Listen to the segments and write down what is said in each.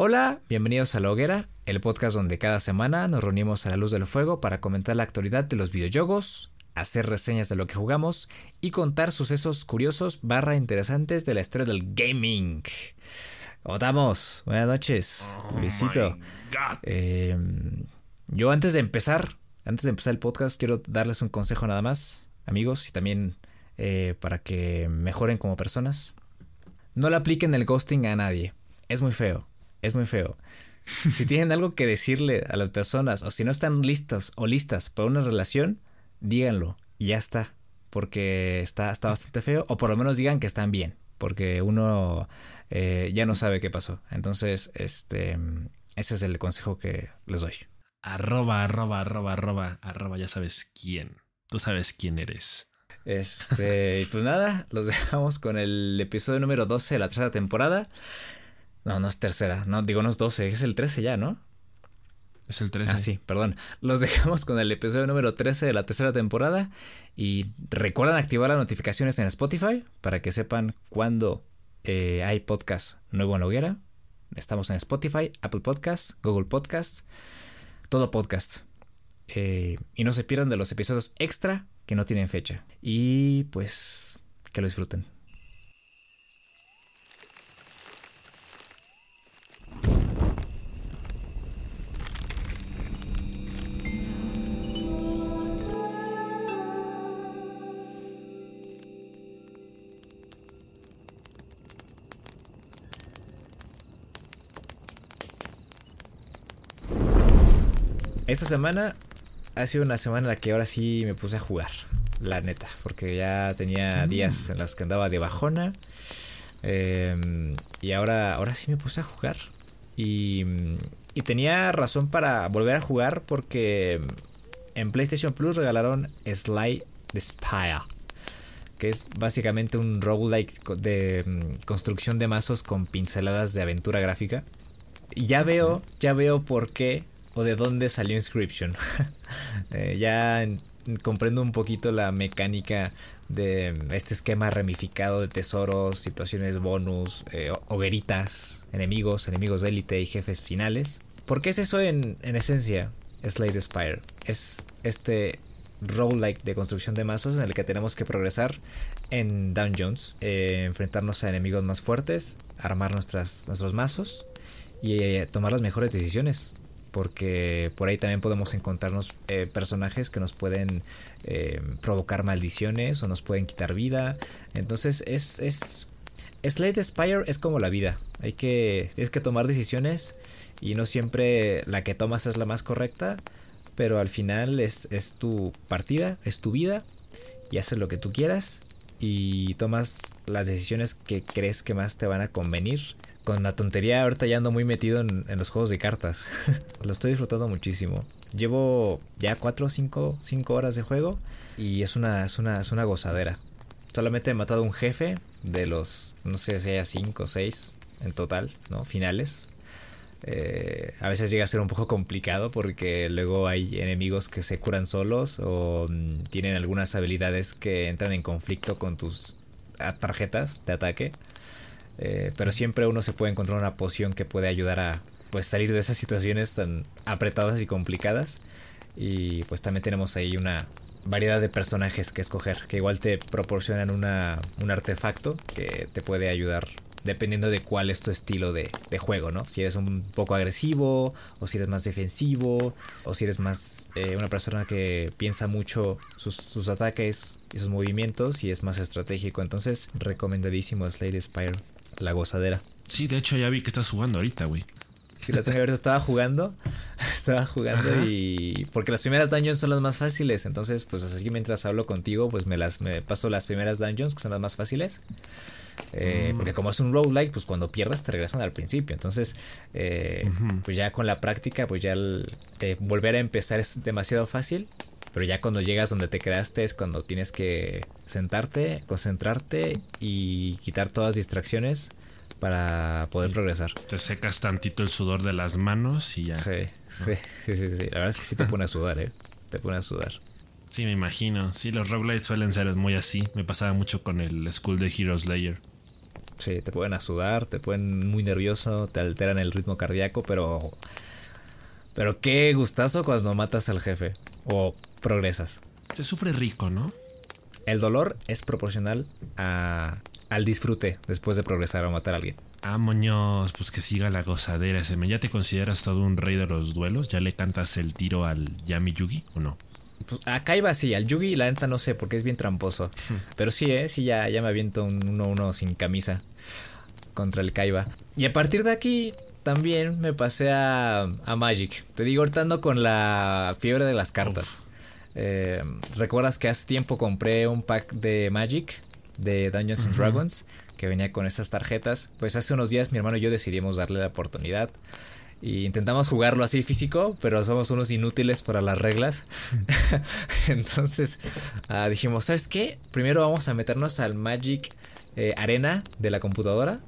Hola, bienvenidos a La Hoguera, el podcast donde cada semana nos reunimos a la luz del fuego para comentar la actualidad de los videojuegos, hacer reseñas de lo que jugamos y contar sucesos curiosos barra interesantes de la historia del gaming. ¿Cómo estamos? Buenas noches, Oh Luisito. Eh, yo antes de empezar, antes de empezar el podcast, quiero darles un consejo nada más, amigos, y también eh, para que mejoren como personas. No le apliquen el ghosting a nadie. Es muy feo. Es muy feo. Si tienen algo que decirle a las personas, o si no están listos o listas para una relación, díganlo y ya está. Porque está, está bastante feo. O por lo menos digan que están bien. Porque uno eh, ya no sabe qué pasó. Entonces, este. Ese es el consejo que les doy. Arroba, arroba, arroba, arroba, arroba, ya sabes quién. Tú sabes quién eres. Este, pues nada, los dejamos con el episodio número 12 de la tercera temporada. No, no es tercera, no, digo no es 12, es el 13 ya, ¿no? Es el 13. Ah, sí, perdón. Los dejamos con el episodio número 13 de la tercera temporada. Y recuerden activar las notificaciones en Spotify para que sepan cuando eh, hay podcast nuevo en la hoguera. Estamos en Spotify, Apple Podcasts, Google Podcasts, todo podcast. Eh, y no se pierdan de los episodios extra que no tienen fecha. Y pues que lo disfruten. Esta semana ha sido una semana en la que ahora sí me puse a jugar, la neta, porque ya tenía días en los que andaba de bajona. eh, y ahora, ahora sí me puse a jugar. Y, y tenía razón para volver a jugar porque en PlayStation Plus regalaron Sly the Spire. Que es básicamente un roguelike de mm, construcción de mazos con pinceladas de aventura gráfica. Y ya veo, ya veo por qué o de dónde salió Inscription. Eh, ya en- comprendo un poquito la mecánica de mm, este esquema ramificado de tesoros, situaciones bonus, eh, ho- hogueritas, enemigos, enemigos de élite y jefes finales. ¿Por qué es eso en, en esencia? Slade Spire. Es este roguelike de construcción de mazos en el que tenemos que progresar en dungeons, eh, enfrentarnos a enemigos más fuertes, armar nuestros mazos y tomar las mejores decisiones. Porque por ahí también podemos encontrarnos eh, personajes que nos pueden eh, provocar maldiciones o nos pueden quitar vida. Entonces es, es... Slade Spire es como la vida. Hay que... Tienes que tomar decisiones y no siempre la que tomas es la más correcta. Pero al final es, es tu partida, es tu vida y haces lo que tú quieras y tomas las decisiones que crees que más te van a convenir. Con la tontería ahorita ya ando muy metido en, los juegos de cartas. Lo estoy disfrutando muchísimo. Llevo ya 4 o 5, horas de juego y es una, es, una, es una gozadera. Solamente he matado un jefe de los, no sé si haya 5 o 6 en total, ¿no? Finales. Eh, a veces llega a ser un poco complicado porque luego hay enemigos que se curan solos o mm, tienen algunas habilidades que entran en conflicto con tus tarjetas de ataque. Eh, pero siempre uno se puede encontrar una poción que puede ayudar a pues salir de esas situaciones tan apretadas y complicadas. Y pues también tenemos ahí una variedad de personajes que escoger, que igual te proporcionan una, un artefacto que te puede ayudar dependiendo de cuál es tu estilo de, de juego, ¿no? Si eres un poco agresivo, o si eres más defensivo, o si eres más eh, una persona que piensa mucho sus, sus ataques y sus movimientos y es más estratégico. Entonces, recomendadísimo Slade Spire, la gozadera. Sí, de hecho ya vi que estás jugando ahorita, güey. Sí, la otra vez estaba jugando, estaba jugando Ajá. y porque las primeras dungeons son las más fáciles, entonces pues así mientras hablo contigo pues me las me paso las primeras dungeons que son las más fáciles. Eh, Mm. Porque como es un roguelike, pues cuando pierdas te regresan al principio. Entonces, eh, pues ya con la práctica, pues ya el, eh, volver a empezar es demasiado fácil. Pero ya cuando llegas donde te quedaste es cuando tienes que sentarte, concentrarte y quitar todas las distracciones para poder progresar. Te secas tantito el sudor de las manos y ya. Sí, Sí, sí, sí, sí, sí. La verdad es que sí te pone a sudar, ¿eh? Te pone a sudar. me imagino. Sí, los roguelites suelen ser muy así. Me pasaba mucho con el School de Hero Slayer. Sí, te pueden asudar, te pueden muy nervioso, te alteran el ritmo cardíaco, pero. Pero qué gustazo cuando matas al jefe o progresas. Se sufre rico, ¿no? El dolor es proporcional a, al disfrute después de progresar o matar a alguien. Ah, moños, pues que siga la gozadera. ese ¿Ya te consideras todo un rey de los duelos? ¿Ya le cantas el tiro al Yami Yugi o no? Pues acá iba así, al Yugi la neta no sé porque es bien tramposo. Pero sí, eh, sí, ya, ya me aviento un 1-1 sin camisa contra el Kaiba. Y a partir de aquí también me pasé a, a Magic. Te digo, ahorita con la fiebre de las cartas. Eh, ¿Recuerdas que hace tiempo compré un pack de Magic de Dungeons and Dragons que venía con esas tarjetas? Pues hace unos días mi hermano y yo decidimos darle la oportunidad. Y intentamos jugarlo así físico, pero somos unos inútiles para las reglas. Entonces ah, dijimos, ¿sabes qué? Primero vamos a meternos al Magic eh, Arena de la computadora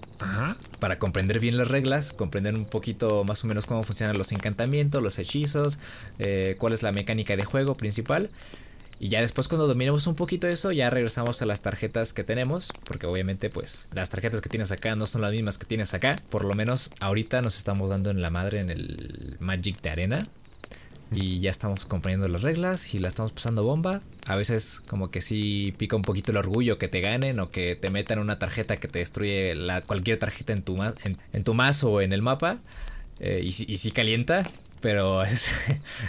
para comprender bien las reglas, comprender un poquito más o menos cómo funcionan los encantamientos, los hechizos, eh, cuál es la mecánica de juego principal. Y ya después cuando dominemos un poquito eso, ya regresamos a las tarjetas que tenemos, porque obviamente pues las tarjetas que tienes acá no son las mismas que tienes acá. Por lo menos ahorita nos estamos dando en la madre en el Magic de Arena, y ya estamos comprendiendo las reglas y la estamos pasando bomba. A veces como que sí pica un poquito el orgullo que te ganen o que te metan una tarjeta que te destruye la, cualquier tarjeta en tu, en, tu mazo o en el mapa. Eh, y, sí calienta, pero eso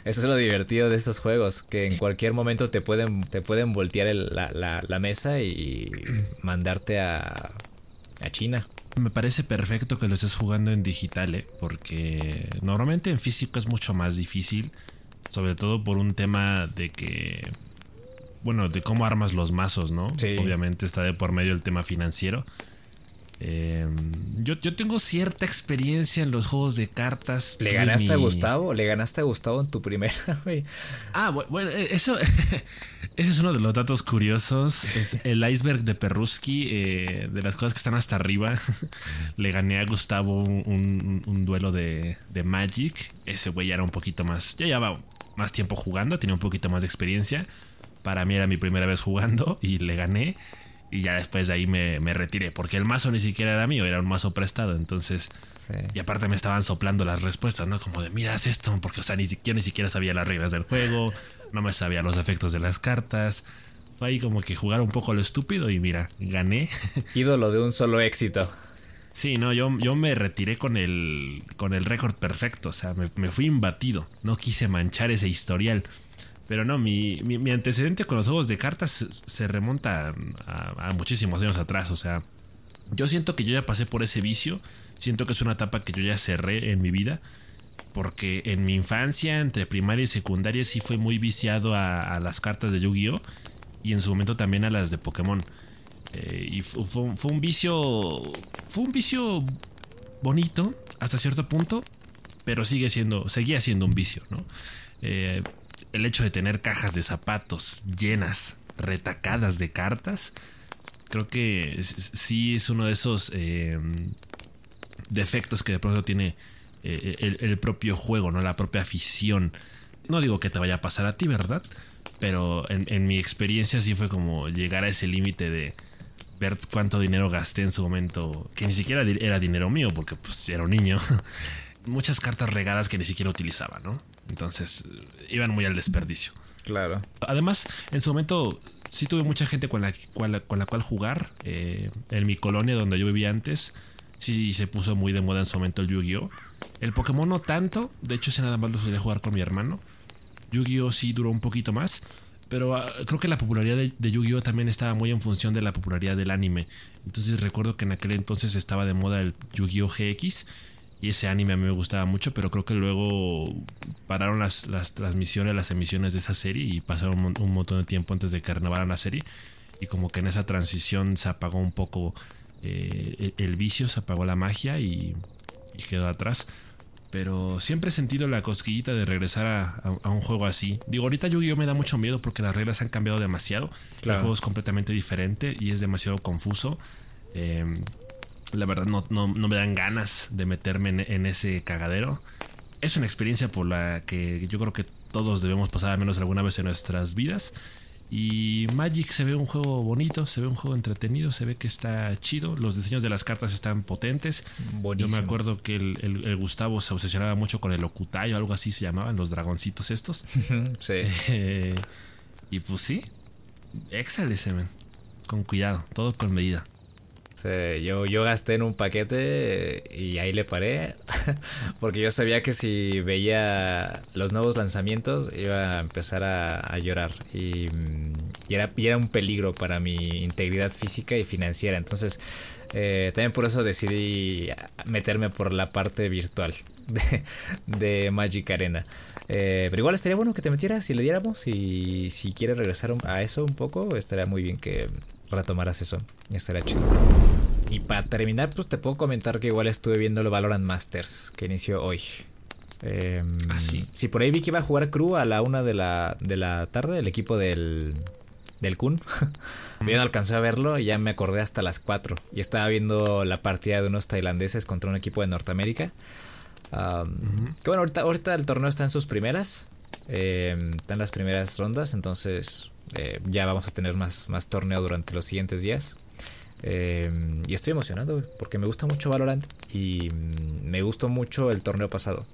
es lo divertido de estos juegos, que en cualquier momento te pueden, te pueden voltear la, la, mesa y mandarte a, a China. Me parece perfecto que lo estés jugando en digital, ¿eh? porque normalmente en físico es mucho más difícil, sobre todo por un tema de que, bueno, de cómo armas los mazos, ¿no? Obviamente está de por medio el tema financiero. Eh, yo, yo, tengo cierta experiencia en los juegos de cartas. ¿Le ganaste a Gustavo? ¿Le ganaste a Gustavo en tu primera? Ah, bueno, eh, eso ese es uno de los datos curiosos. Es el iceberg de Perruski, eh, de las cosas que están hasta arriba. Le gané a Gustavo un, duelo de, de, Magic. Ese güey ya era un poquito más. Ya llevaba más tiempo jugando, tenía un poquito más de experiencia. Para mí era mi primera vez jugando y le gané. Y ya después de ahí me, retiré, porque el mazo ni siquiera era mío, era un mazo prestado. Entonces, y aparte me estaban soplando las respuestas, ¿no? Como de, mira, haz esto, porque, o sea, ni, yo ni siquiera sabía las reglas del juego, no me sabía los efectos de las cartas. Fue ahí como que jugar un poco lo estúpido y mira, gané. Ídolo de un solo éxito. Sí, no, yo, yo me retiré con el, con el récord perfecto, o sea, me, me fui imbatido. No quise manchar ese historial. Pero no, mi, mi, antecedente con los juegos de cartas se, remonta a, muchísimos años atrás. O sea, yo siento que yo ya pasé por ese vicio. Siento que es una etapa que yo ya cerré en mi vida. Porque en mi infancia, entre primaria y secundaria, sí fue muy viciado a, las cartas de Yu-Gi-Oh! Y en su momento también a las de Pokémon. Eh, y fue, fue, un vicio. Fue un vicio bonito hasta cierto punto. Pero sigue siendo. Seguía siendo un vicio, ¿no? Eh, el hecho de tener cajas de zapatos llenas, retacadas de cartas, creo que sí es uno de esos em, defectos que de pronto tiene eh, el, propio juego, ¿no? La propia afición. No digo que te vaya a pasar a ti, ¿verdad? Pero en, mi experiencia sí fue como llegar a ese límite de ver cuánto dinero gasté en su momento, que ni siquiera era dinero mío, porque pues era un niño. Muchas cartas regadas que ni siquiera utilizaba, ¿no? Entonces iban muy al desperdicio. Claro. Además, en su momento sí tuve mucha gente con la, cual, con la cual jugar. Eh, en mi colonia donde yo vivía antes, sí se puso muy de moda en su momento el Yu-Gi-Oh! El Pokémon no tanto, de hecho ese nada más lo solía jugar con mi hermano. Yu-Gi-Oh! sí duró un poquito más, pero ah, creo que la popularidad de, de Yu-Gi-Oh! también estaba muy en función de la popularidad del anime. Entonces recuerdo que en aquel entonces estaba de moda el Yu-Gi-Oh! GX y ese anime a mí me gustaba mucho, pero creo que luego pararon las, transmisiones, las emisiones de esa serie y pasaron un, montón de tiempo antes de que renovaran la serie. Y como que en esa transición se apagó un poco eh, el, vicio, se apagó la magia y, quedó atrás. Pero siempre he sentido la cosquillita de regresar a, un juego así. Digo, ahorita Yu-Gi-Oh! me da mucho miedo porque las reglas han cambiado demasiado. El juego es completamente diferente y es demasiado confuso. Eh, la verdad no, no, me dan ganas de meterme en, ese cagadero. Es una experiencia por la que yo creo que todos debemos pasar al menos alguna vez en nuestras vidas. Y Magic se ve un juego bonito, se ve un juego entretenido, se ve que está chido. Los diseños de las cartas están potentes. Yo me acuerdo que el, Gustavo se obsesionaba mucho con el Okutai o algo así se llamaban, los dragoncitos estos. sí. Eh, y pues sí, excelente, con cuidado, todo con medida yo, yo gasté en un paquete y ahí le paré. Porque yo sabía que si veía los nuevos lanzamientos iba a empezar a, llorar. Y, era, era un peligro para mi integridad física y financiera. Entonces, eh, también por eso decidí meterme por la parte virtual de, Magic Arena. Eh, pero igual estaría bueno que te metieras y le diéramos. Y si quieres regresar a eso un poco, estaría muy bien que retomaras eso. Estaría chido. Y para terminar, pues te puedo comentar que igual estuve viendo el Valorant Masters, que inició hoy. Eh, ¿Ah, sí? sí, por ahí vi que iba a jugar Crew a la una de la, de la tarde, el equipo del, del Kun. Yo no alcancé a verlo y ya me acordé hasta las 4. Y estaba viendo la partida de unos tailandeses contra un equipo de Norteamérica. Que bueno, ahorita, ahorita el torneo está en sus primeras. Eh, está en las primeras rondas, entonces eh, ya vamos a tener más, más torneo durante los siguientes días. Eh, y estoy emocionado porque me gusta mucho Valorant y mm, me gustó mucho el torneo pasado.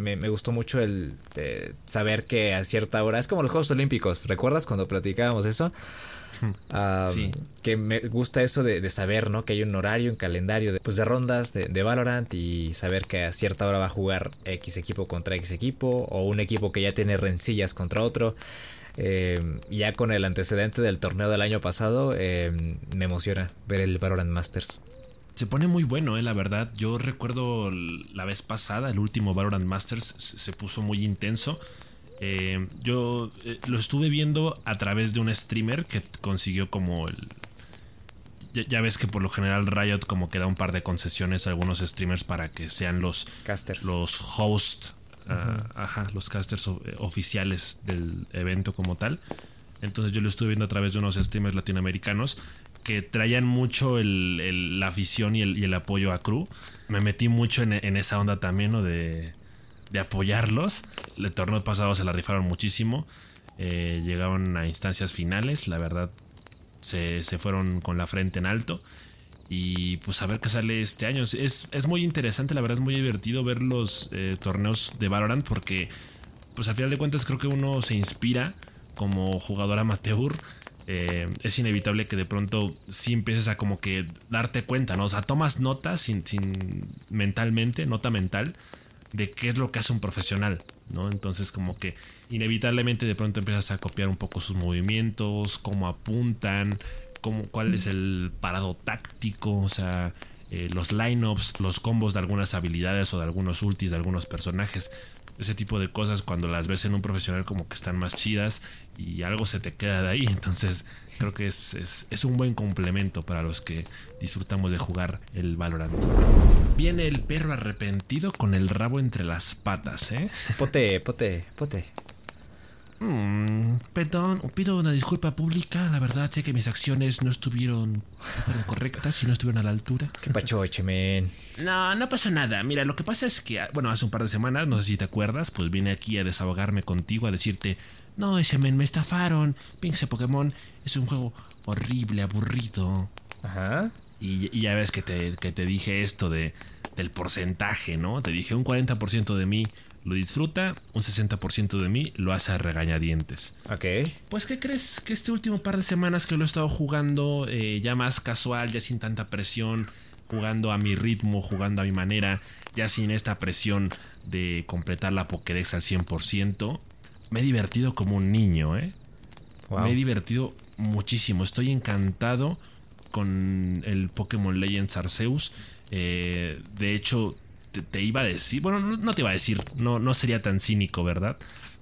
Me, gustó mucho el saber que a cierta hora es como los Juegos Olímpicos. ¿Recuerdas cuando platicábamos eso? sí. Que me gusta eso de, saber, ¿no? Que hay un horario, un calendario de, pues, de rondas de, de, Valorant y saber que a cierta hora va a jugar X equipo contra X equipo o un equipo que ya tiene rencillas contra otro. Eh, ya con el antecedente del torneo del año pasado, eh, me emociona ver el Valorant Masters. Se pone muy bueno, eh, la verdad. Yo recuerdo la vez pasada, el último Valorant Masters se puso muy intenso. Eh, yo lo estuve viendo a través de un streamer que consiguió como el... Ya, ves que por lo general Riot como que da un par de concesiones a algunos streamers para que sean los, Casters. los hosts ajá, los casters eh, oficiales del evento como tal. Entonces yo lo estuve viendo a través de unos streamers latinoamericanos que traían mucho la afición y el, apoyo a Crew. Me metí mucho en, esa onda también, ¿no? De, apoyarlos. El torneo pasado se la rifaron muchísimo. Eh, llegaron a instancias finales. La verdad, se, se fueron con la frente en alto. Y pues a ver qué sale este año. Es, es muy interesante, la verdad es muy divertido ver los eh, torneos de Valorant porque pues al final de cuentas creo que uno se inspira como jugador amateur. Eh, es inevitable que de pronto sí empieces a como que darte cuenta, ¿no? O sea, tomas notas sin, sin mentalmente, nota mental, de qué es lo que hace un profesional, ¿no? Entonces como que inevitablemente de pronto empiezas a copiar un poco sus movimientos, cómo apuntan, cuál es el parado táctico, o sea, eh, los lineups, los combos de algunas habilidades o de algunos ultis de algunos personajes. Ese tipo de cosas cuando las ves en un profesional como que están más chidas y algo se te queda de ahí. Entonces creo que es, es un buen complemento para los que disfrutamos de jugar el Valorant. Viene el perro arrepentido con el rabo entre las patas, ¿eh? Pote, pote, pote. Mm, perdón, pido una disculpa pública. La verdad sé que mis acciones no estuvieron correctas y no estuvieron a la altura. ¿Qué pacho, Echemen? No, no pasó nada. Mira, lo que pasa es que, bueno, hace un par de semanas, no sé si te acuerdas, pues vine aquí a desahogarme contigo, a decirte, no, Echemen, me estafaron. Pinche Pokémon es un juego horrible, aburrido. Ajá. Y, ya ves que te, que te dije esto de, del porcentaje, ¿no? Te dije un 40% de mí lo disfruta, un 60% de mí lo hace a regañadientes. Ok. Pues, ¿qué crees? Que este último par de semanas que lo he estado jugando eh, ya más casual, ya sin tanta presión, jugando a mi ritmo, jugando a mi manera, ya sin esta presión de completar la Pokédex al 100%, me he divertido como un niño, ¿eh? Me he divertido muchísimo. Estoy encantado con el Pokémon Legends Arceus. Eh, de hecho, te, iba a decir, bueno, no, te iba a decir, no, no sería tan cínico, ¿verdad?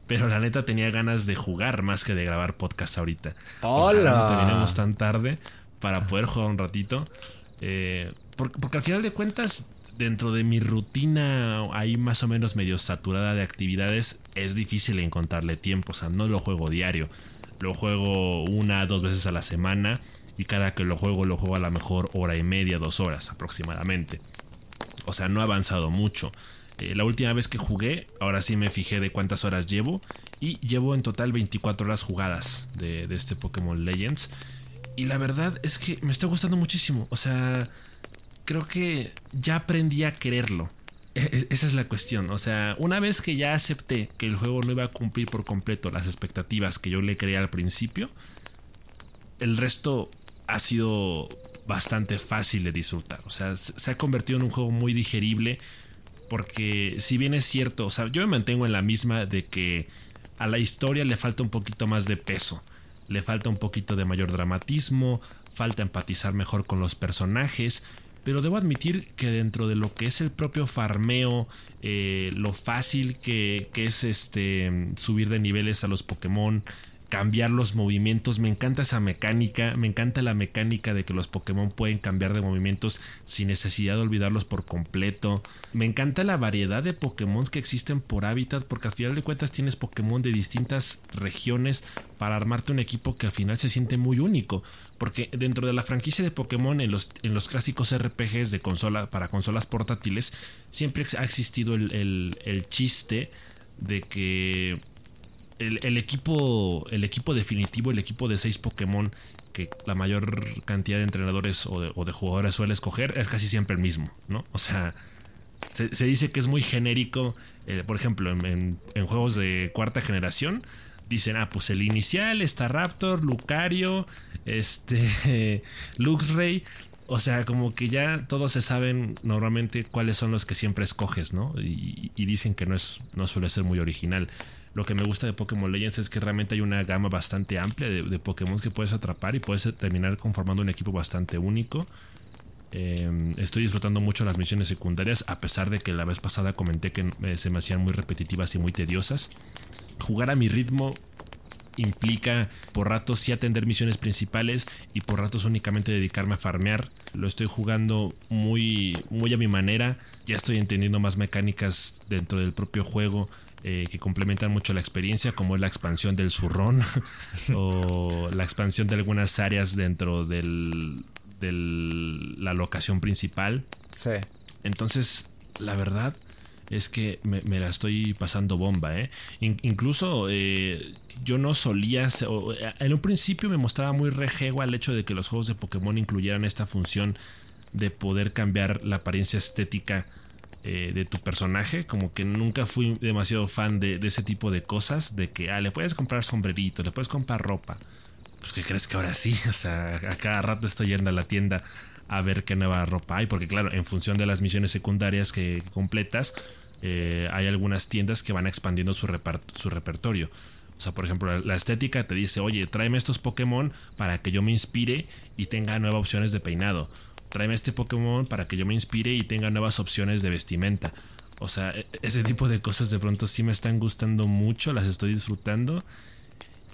Pero la neta tenía ganas de jugar más que de grabar podcast ahorita. ¡Hola! no terminemos tan tarde para poder jugar un ratito. Eh, porque, porque, al final de cuentas, dentro de mi rutina ahí más o menos medio saturada de actividades, es difícil encontrarle tiempo. O sea, no lo juego diario. Lo juego una, dos veces a la semana. Y cada que lo juego, lo juego a la mejor hora y media, dos horas aproximadamente. O sea, no ha avanzado mucho. Eh, la última vez que jugué, ahora sí me fijé de cuántas horas llevo. Y llevo en total 24 horas jugadas de, este Pokémon Legends. Y la verdad es que me está gustando muchísimo. O sea, creo que ya aprendí a quererlo. E, e, esa es la cuestión. O sea, una vez que ya acepté que el juego no iba a cumplir por completo las expectativas que yo le creía al principio, el resto ha sido bastante fácil de disfrutar. O sea, se ha convertido en un juego muy digerible. Porque si bien es cierto, o sea, yo me mantengo en la misma de que a la historia le falta un poquito más de peso. Le falta un poquito de mayor dramatismo, falta empatizar mejor con los personajes, pero debo admitir que dentro de lo que es el propio farmeo, eh, lo fácil que, que, es este subir de niveles a los Pokémon, cambiar los movimientos. Me encanta esa mecánica. Me encanta la mecánica de que los Pokémon pueden cambiar de movimientos sin necesidad de olvidarlos por completo. Me encanta la variedad de Pokémon que existen por hábitat. Porque al final de cuentas tienes Pokémon de distintas regiones para armarte un equipo que al final se siente muy único. Porque dentro de la franquicia de Pokémon, en los, en los clásicos RPGs de consola para consolas portátiles, siempre ha existido el, el chiste de que el, equipo, el equipo definitivo, el equipo de seis Pokémon que la mayor cantidad de entrenadores o de, jugadores suele escoger es casi siempre el mismo, ¿no? O sea, se, dice que es muy genérico. Eh, por ejemplo, en, juegos de cuarta generación, dicen, ah, pues el inicial está Raptor, Lucario, este, Luxray. O sea, como que ya todos se saben normalmente cuáles son los que siempre escoges, ¿no? Y, y dicen que no, es, no suele ser muy original. Lo que me gusta de Pokémon Legends es que realmente hay una gama bastante amplia de, Pokémon que puedes atrapar y puedes terminar conformando un equipo bastante único. Em, estoy disfrutando mucho las misiones secundarias, a pesar de que la vez pasada comenté que eh, se me hacían muy repetitivas y muy tediosas. Jugar a mi ritmo implica por ratos sí atender misiones principales y por ratos únicamente dedicarme a farmear. Lo estoy jugando muy, muy a mi manera. Ya estoy entendiendo más mecánicas dentro del propio juego. Eh, que complementan mucho la experiencia, como es la expansión del zurrón o la expansión de algunas áreas dentro de la locación principal. Sí. Entonces, la verdad es que me, la estoy pasando bomba, ¿eh? incluso eh, yo no solía... En un principio me mostraba muy rejego al hecho de que los juegos de Pokémon incluyeran esta función de poder cambiar la apariencia estética eh, de tu personaje. Como que nunca fui demasiado fan de, ese tipo de cosas. De que, ah, le puedes comprar sombrerito, le puedes comprar ropa. Pues que crees que ahora sí. O sea, a cada rato estoy yendo a la tienda a ver qué nueva ropa hay. Porque claro, en función de las misiones secundarias que completas, eh, hay algunas tiendas que van expandiendo su, su repertorio. O sea, por ejemplo, la estética te dice, oye, tráeme estos Pokémon para que yo me inspire y tenga nuevas opciones de peinado tráeme este Pokémon para que yo me inspire y tenga nuevas opciones de vestimenta. O sea, e, ese tipo de cosas de pronto sí me están gustando mucho, las estoy disfrutando.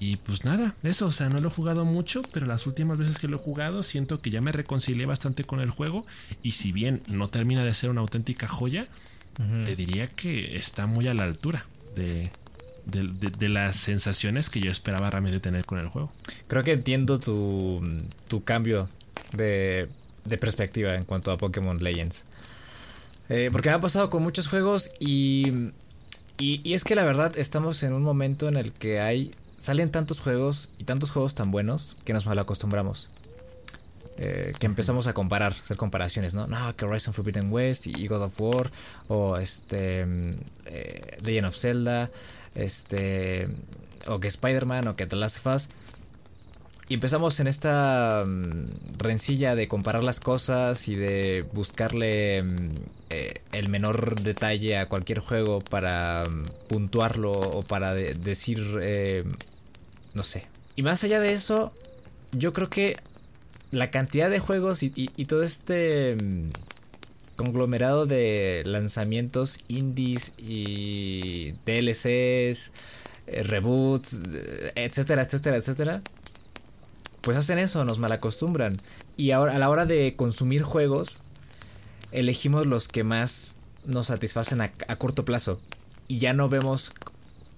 Y pues nada, eso, o sea, no lo he jugado mucho, pero las últimas veces que lo he jugado siento que ya me reconcilié bastante con el juego. Y si bien no termina de ser una auténtica joya, te diría que está muy a la altura de, de, las sensaciones que yo esperaba realmente tener con el juego. Creo que entiendo tu, tu cambio de de perspectiva en cuanto a Pokémon Legends. Eh, porque me ha pasado con muchos juegos y, y, es que la verdad estamos en un momento en el que hay salen tantos juegos y tantos juegos tan buenos que nos mal acostumbramos. Eh, que empezamos a comparar, hacer comparaciones, ¿no? No, que Horizon Forbidden West y God of War, o este eh, Legend of Zelda, este, o que Spider-Man, o que The Last of Us. Y empezamos en esta mm, rencilla de comparar las cosas y de buscarle mm, eh, el menor detalle a cualquier juego para mm, puntuarlo o para decir, eh, no sé. Y más allá de eso, yo creo que la cantidad de juegos y, todo este conglomerado de lanzamientos indies y DLCs, eh, reboots, etcétera, etcétera, etcétera pues hacen eso, nos malacostumbran. Y ahora a la hora de consumir juegos, elegimos los que más nos satisfacen a, corto plazo. Y ya no vemos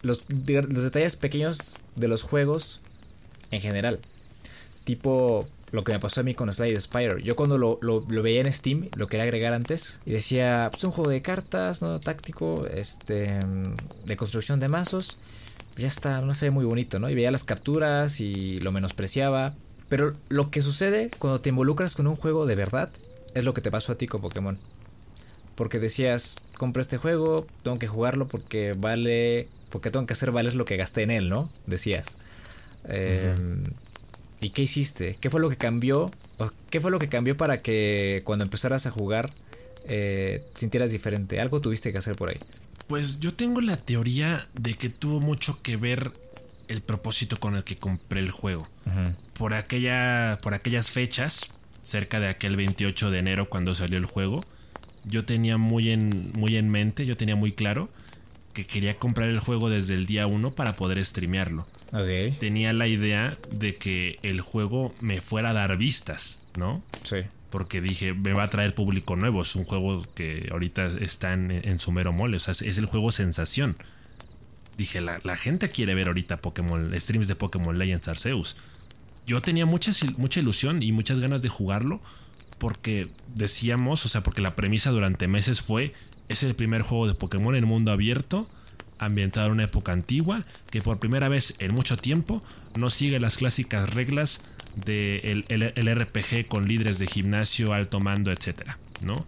los, los, detalles pequeños de los juegos en general. Tipo, lo que me pasó a mí con Slide Spire. Yo cuando lo, lo, veía en Steam, lo quería agregar antes y decía, pues un juego de cartas, ¿no? Táctico, este, de construcción de mazos. Ya está, no sé, muy bonito, ¿no? Y veía las capturas y lo menospreciaba. Pero lo que sucede cuando te involucras con un juego de verdad es lo que te pasó a ti con Pokémon. Porque decías, compro este juego, tengo que jugarlo porque vale, porque tengo que hacer valer lo que gasté en él, ¿no? Decías. Em, ¿Y qué hiciste? ¿Qué fue lo que cambió? ¿Qué fue lo que cambió para que cuando empezaras a jugar eh, sintieras diferente? Algo tuviste que hacer por ahí. Pues yo tengo la teoría de que tuvo mucho que ver el propósito con el que compré el juego. Por aquella. Por aquellas fechas, cerca de aquel 28 de enero cuando salió el juego. Yo tenía muy en, muy en mente, yo tenía muy claro que quería comprar el juego desde el día 1 para poder streamearlo. Tenía la idea de que el juego me fuera a dar vistas, ¿no? Sí. Porque dije, me va a traer público nuevo. Es un juego que ahorita está en, su mero mole. O sea, es el juego sensación. Dije, la, gente quiere ver ahorita Pokémon, streams de Pokémon Legends Arceus. Yo tenía mucha, mucha ilusión y muchas ganas de jugarlo. Porque decíamos, o sea, porque la premisa durante meses fue: es el primer juego de Pokémon en mundo abierto ambientado en una época antigua, que por primera vez en mucho tiempo no sigue las clásicas reglas del de el, RPG con líderes de gimnasio, alto mando, etcétera, ¿no?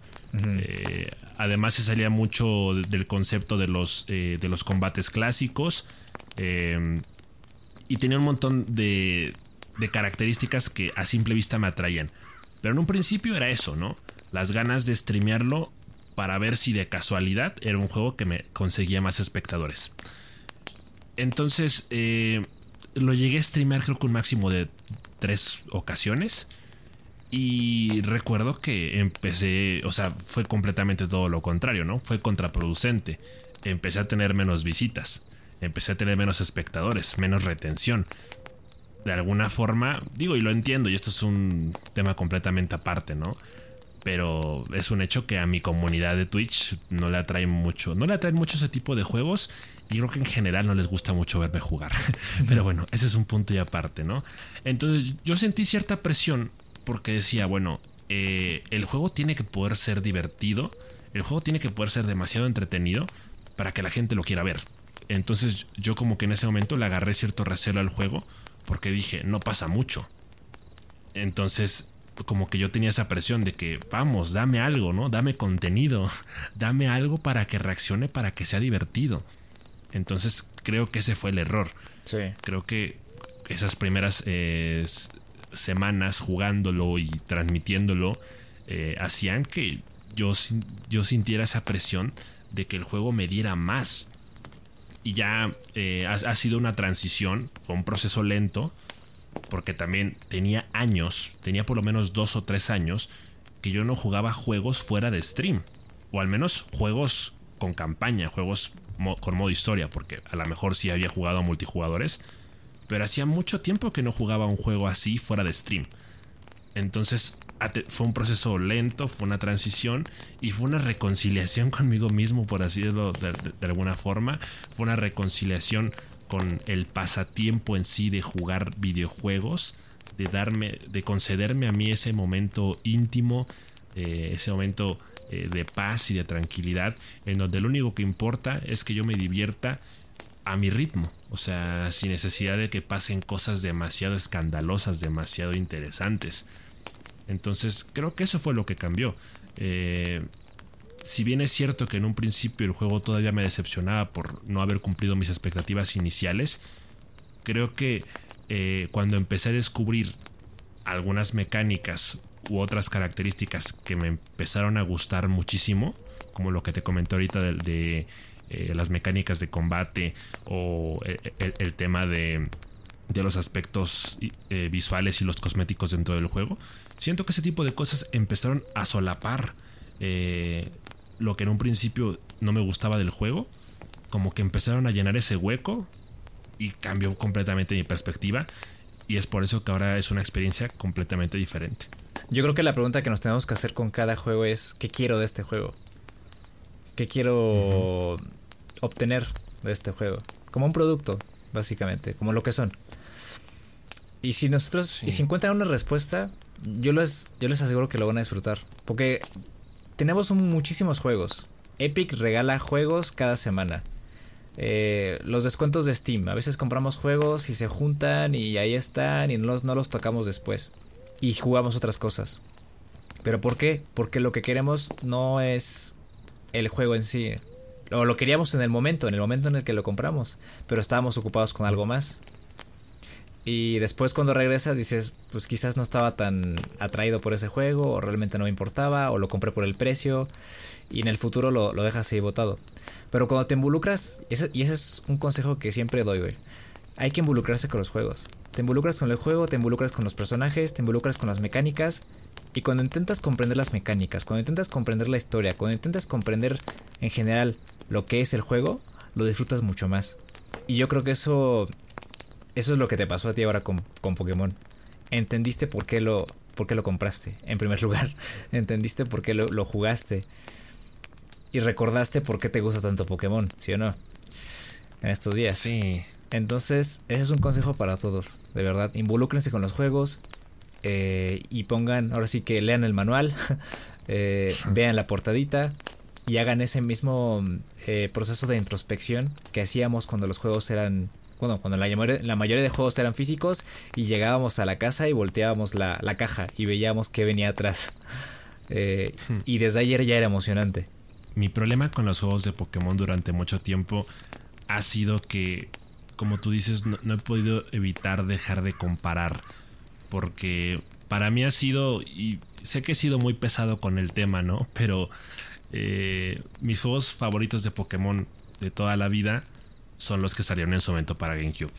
Eh, además se salía mucho del concepto de los, eh, de los combates clásicos eh, y tenía un montón de, de características que a simple vista me atraían. Pero en un principio era eso, ¿no? Las ganas de streamearlo para ver si de casualidad era un juego que me conseguía más espectadores. Entonces, eh, lo llegué a streamear creo que un máximo de tres ocasiones. Y recuerdo que empecé, o sea, fue completamente todo lo contrario, ¿no? Fue contraproducente. Empecé a tener menos visitas, empecé a tener menos espectadores, menos retención. De alguna forma, digo, y lo entiendo, y esto es un tema completamente aparte, ¿no? Pero es un hecho que a mi comunidad de Twitch no le atrae mucho, no le atraen mucho ese tipo de juegos y creo que en general no les gusta mucho verme jugar. pero bueno, ese es un punto y aparte, ¿no? Entonces yo sentí cierta presión porque decía, bueno, eh, el juego tiene que poder ser divertido, el juego tiene que poder ser demasiado entretenido para que la gente lo quiera ver. Entonces yo como que en ese momento le agarré cierto recelo al juego porque dije, no pasa mucho. Entonces como que yo tenía esa presión de que, vamos, dame algo, ¿no? Dame contenido, dame algo para que reaccione, para que sea divertido. Entonces creo que ese fue el error. Sí. Creo que esas primeras eh, semanas jugándolo y transmitiéndolo eh, hacían que yo, yo sintiera esa presión de que el juego me diera más. Y ya eh, ha sido una transición, fue un proceso lento, porque también tenía años, tenía por lo menos dos o tres años, que yo no jugaba juegos fuera de stream. O al menos juegos con campaña, juegos con modo historia, porque a lo mejor sí había jugado a multijugadores, pero hacía mucho tiempo que no jugaba un juego así fuera de stream. Entonces fue un proceso lento, fue una transición y fue una reconciliación conmigo mismo, por así decirlo de, de alguna forma. Fue una reconciliación con el pasatiempo en sí de jugar videojuegos, de darme, de concederme a mí ese momento íntimo, eh, ese momento eh, de paz y de tranquilidad, en donde lo único que importa es que yo me divierta a mi ritmo, o sea, sin necesidad de que pasen cosas demasiado escandalosas, demasiado interesantes. Entonces, creo que eso fue lo que cambió. Eh, si bien es cierto que en un principio el juego todavía me decepcionaba por no haber cumplido mis expectativas iniciales, creo que eh, cuando empecé a descubrir algunas mecánicas u otras características que me empezaron a gustar muchísimo, como lo que te comenté ahorita de, eh, las mecánicas de combate o eh, el, tema de, los aspectos visuales y los cosméticos dentro del juego, siento que ese tipo de cosas empezaron a solapar lo que en un principio no me gustaba del juego, como que empezaron a llenar ese hueco y cambió completamente mi perspectiva. Y es por eso que ahora es una experiencia completamente diferente. Yo creo que la pregunta que nos tenemos que hacer con cada juego es, ¿qué quiero de este juego? ¿Qué quiero obtener de este juego? Como un producto, básicamente, como lo que son. Y si nosotros, y si encuentran una respuesta, yo les, yo les aseguro que lo van a disfrutar. Porque tenemos muchísimos juegos. Epic regala juegos cada semana. Eh, los descuentos de Steam. A veces compramos juegos y se juntan y ahí están y no los, no los tocamos después. Y jugamos otras cosas. ¿Pero por qué? Porque lo que queremos no es el juego en sí. O lo queríamos en el momento, en el momento en el que lo compramos. Pero estábamos ocupados con algo más. Y después cuando regresas dices, pues quizás no estaba tan atraído por ese juego, o realmente no me importaba, o lo compré por el precio, y en el futuro lo, lo dejas ahí botado. Pero cuando te involucras, y ese, es un consejo que siempre doy, güey. Hay que involucrarse con los juegos. Te involucras con el juego, te involucras con los personajes, te involucras con las mecánicas. Y cuando intentas comprender las mecánicas, cuando intentas comprender la historia, cuando intentas comprender en general lo que es el juego, lo disfrutas mucho más. Y yo creo que eso, eso es lo que te pasó a ti ahora con, con Pokémon. Entendiste por qué lo, por qué lo compraste, en primer lugar. Entendiste por qué lo, lo jugaste y recordaste por qué te gusta tanto Pokémon, ¿sí o no? En estos días. Sí. Entonces, ese es un consejo para todos, de verdad. Involúcrense con los juegos eh, y pongan, ahora sí que lean el manual, eh, vean la portadita y hagan ese mismo eh, proceso de introspección que hacíamos cuando los juegos eran bueno, cuando la mayoría, la mayoría, de juegos eran físicos y llegábamos a la casa y volteábamos la, la caja y veíamos qué venía atrás. Hmm. y desde ayer ya era emocionante mi problema con los juegos de Pokémon durante mucho tiempo ha sido que, como tú dices, no, he podido evitar dejar de comparar. Porque para mí ha sido, y sé que he sido muy pesado con el tema, ¿no? Pero eh, mis juegos favoritos de Pokémon de toda la vida son los que salieron en su momento para GameCube.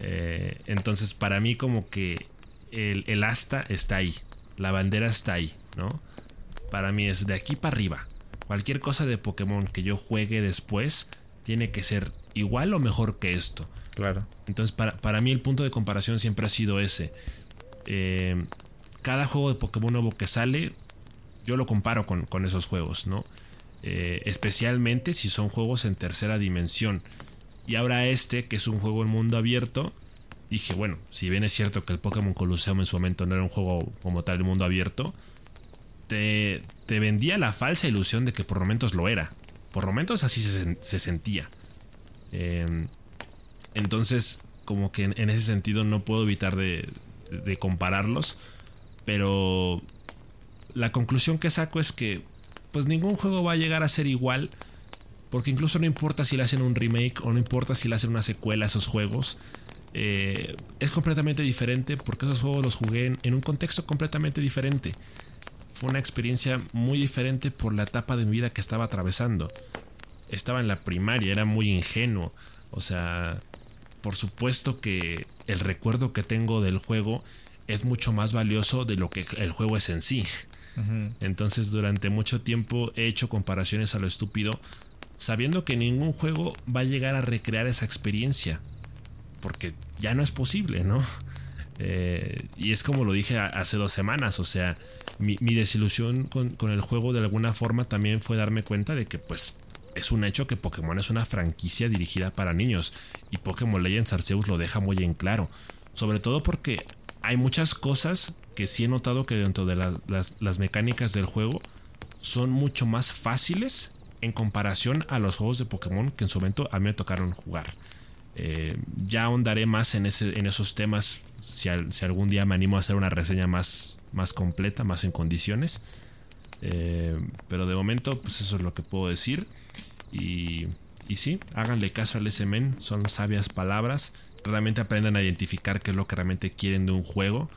Eh, entonces, para mí, como que el, el asta está ahí, la bandera está ahí, ¿no? Para mí es de aquí para arriba. Cualquier cosa de Pokémon que yo juegue después tiene que ser igual o mejor que esto. Claro. Entonces, para, mí el punto de comparación siempre ha sido ese. Eh, cada juego de Pokémon nuevo que sale, yo lo comparo con, esos juegos, ¿no? Eh, especialmente si son juegos en tercera dimensión. Y ahora este, que es un juego en mundo abierto, dije, bueno, si bien es cierto que el Pokémon Colosseum en su momento no era un juego como tal de mundo abierto, te, vendía la falsa ilusión de que por momentos lo era. Por momentos así se, sentía. Em, entonces, como que en, ese sentido no puedo evitar de, de compararlos. Pero la conclusión que saco es que pues ningún juego va a llegar a ser igual. Porque incluso no importa si le hacen un remake o no importa si le hacen una secuela a esos juegos. Eh, es completamente diferente porque esos juegos los jugué en, un contexto completamente diferente fue una experiencia muy diferente por la etapa de mi vida que estaba atravesando. Estaba en la primaria, era muy ingenuo. O sea, por supuesto que el recuerdo que tengo del juego es mucho más valioso de lo que el juego es en sí. Entonces durante mucho tiempo he hecho comparaciones a lo estúpido, sabiendo que ningún juego va a llegar a recrear esa experiencia. Porque ya no es posible, ¿no? Eh, y es como lo dije hace dos semanas, o sea, mi, desilusión con, el juego de alguna forma también fue darme cuenta de que pues es un hecho que Pokémon es una franquicia dirigida para niños y Pokémon Legends Arceus lo deja muy en claro, sobre todo porque hay muchas cosas que sí he notado que dentro de las, mecánicas del juego son mucho más fáciles en comparación a los juegos de Pokémon que en su momento a mí me tocaron jugar. Eh, ya ahondaré más en, esos temas si, algún día me animo a hacer una reseña más, completa, más en condiciones. Eh, pero de momento, pues eso es lo que puedo decir. Y, y sí, háganle caso al SMN, son sabias palabras. Realmente aprendan a identificar qué es lo que realmente quieren de un juego.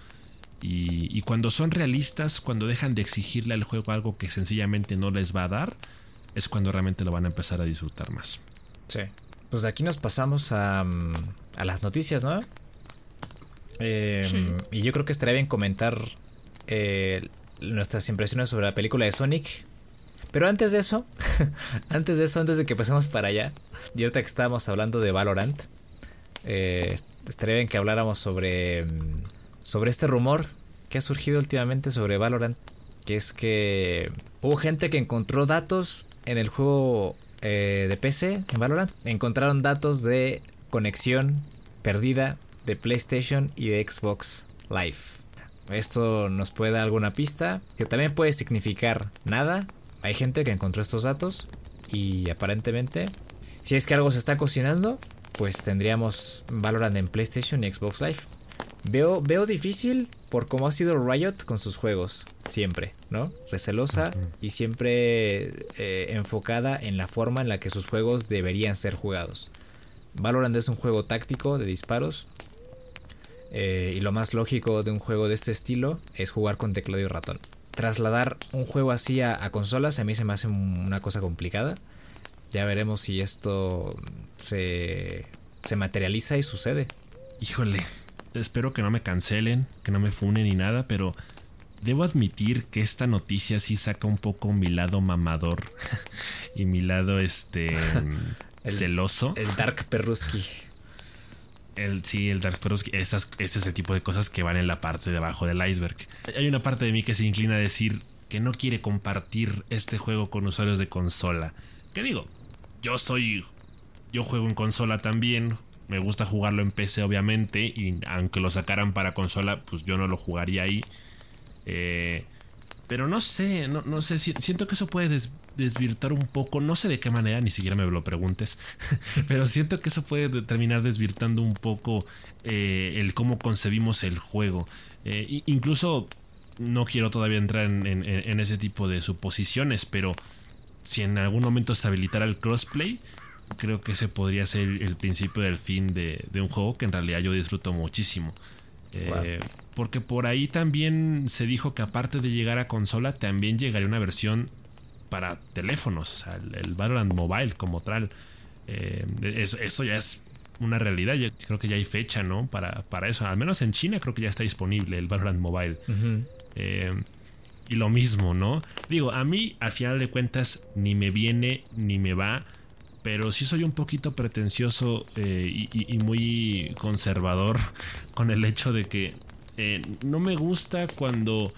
Y, y, cuando son realistas, cuando dejan de exigirle al juego algo que sencillamente no les va a dar, es cuando realmente lo van a empezar a disfrutar más. Sí. Pues de aquí nos pasamos a, mm, a las noticias, ¿no? Em, y yo creo que estaría bien comentar eh, nuestras impresiones sobre la película de Sonic. Pero antes de eso, antes de eso, antes de que pasemos para allá, y ahorita que estábamos hablando de Valorant, eh, estaría bien que habláramos sobre, sobre este rumor que ha surgido últimamente sobre Valorant, que es que hubo gente que encontró datos en el juego eh, de PC, en Valorant, encontraron datos de conexión perdida de PlayStation y de Xbox Live. Esto nos puede dar alguna pista, que también puede significar nada. Hay gente que encontró estos datos y aparentemente, si es que algo se está cocinando, pues tendríamos Valorant en PlayStation y Xbox Live. Veo, veo difícil por cómo ha sido Riot con sus juegos, siempre, ¿no? Recelosa y siempre eh, enfocada en la forma en la que sus juegos deberían ser jugados. Valorant es un juego táctico de disparos. Eh, y lo más lógico de un juego de este estilo es jugar con teclado y ratón. Trasladar un juego así a, a consolas a mí se me hace una cosa complicada. Ya veremos si esto se, se materializa y sucede. Híjole, espero que no me cancelen, que no me funen ni nada, pero debo admitir que esta noticia sí saca un poco mi lado mamador y mi lado este celoso. El Dark Perruski. El, sí, el Dark Perruski. Estas, ese es el tipo de cosas que van en la parte de abajo del iceberg. Hay una parte de mí que se inclina a decir que no quiere compartir este juego con usuarios de consola. Que digo, yo soy. Yo juego en consola también. Me gusta jugarlo en PC, obviamente. Y aunque lo sacaran para consola, pues yo no lo jugaría ahí. Eh, pero no sé, no, no sé. Siento que eso puede desvirtuar un poco. No sé de qué manera, ni siquiera me lo preguntes. pero siento que eso puede terminar desvirtuando un poco eh, el cómo concebimos el juego. Eh, incluso no quiero todavía entrar en, en ese tipo de suposiciones, pero si en algún momento se habilitara el crossplay, creo que ese podría ser el principio del fin de, un juego que en realidad yo disfruto muchísimo. Eh, porque por ahí también se dijo que aparte de llegar a consola, también llegaría una versión para teléfonos, o sea, el, Valorant Mobile como tal. Eh, eso, ya es una realidad. Yo creo que ya hay fecha, ¿no? Para, para eso. Al menos en China creo que ya está disponible el Valorant Mobile. Y lo mismo, ¿no? Digo, a mí al final de cuentas ni me viene ni me va, pero sí soy un poquito pretencioso eh, y, muy conservador con el hecho de que eh, no me gusta cuando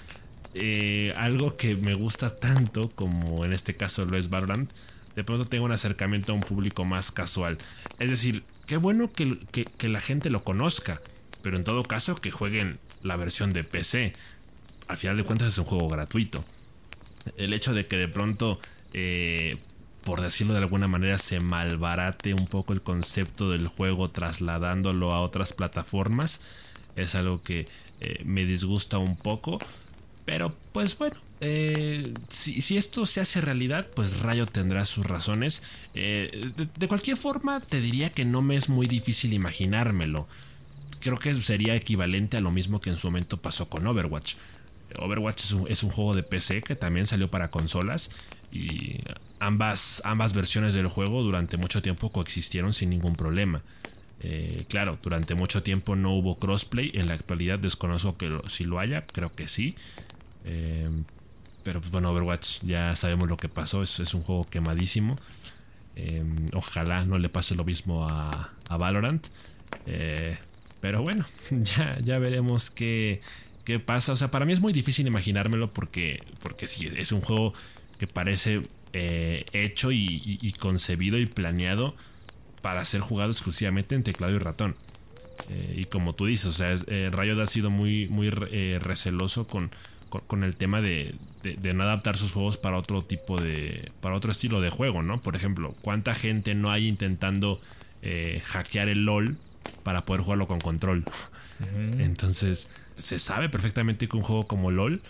eh, algo que me gusta tanto, como en este caso lo es Valorant, de pronto tengo un acercamiento a un público más casual. Es decir, qué bueno que, que la gente lo conozca, pero en todo caso que jueguen la versión de PC al final de cuentas es un juego gratuito. El hecho de que de pronto, eh, por decirlo de alguna manera, se malbarate un poco el concepto del juego trasladándolo a otras plataformas, es algo que eh, me disgusta un poco. Pero pues bueno, eh, si, esto se hace realidad, pues Rayo tendrá sus razones. de, cualquier forma, te diría que no me es muy difícil imaginármelo. Creo que sería equivalente a lo mismo que en su momento pasó con Overwatch. Overwatch es un, juego de PC que también salió para consolas y ambas, ambas versiones del juego durante mucho tiempo coexistieron sin ningún problema. Eh, claro, durante mucho tiempo no hubo crossplay, en la actualidad desconozco que si lo haya, creo que sí. Eh, pero pues bueno, Overwatch ya sabemos lo que pasó, es, es un juego quemadísimo. Eh, ojalá no le pase lo mismo a, a Valorant. pero bueno, ya, ya veremos qué, qué pasa. O sea, para mí es muy difícil imaginármelo porque, porque sí, es un juego que parece eh, hecho y, concebido y planeado para ser jugado exclusivamente en teclado y ratón. Eh, y como tú dices, o sea, eh, Riot ha sido muy, muy receloso con, con, el tema de, de, no adaptar sus juegos para otro tipo de. para otro estilo de juego, ¿no? Por ejemplo, ¿cuánta gente no hay intentando hackear el LOL para poder jugarlo con control? Entonces se sabe perfectamente que un juego como LOL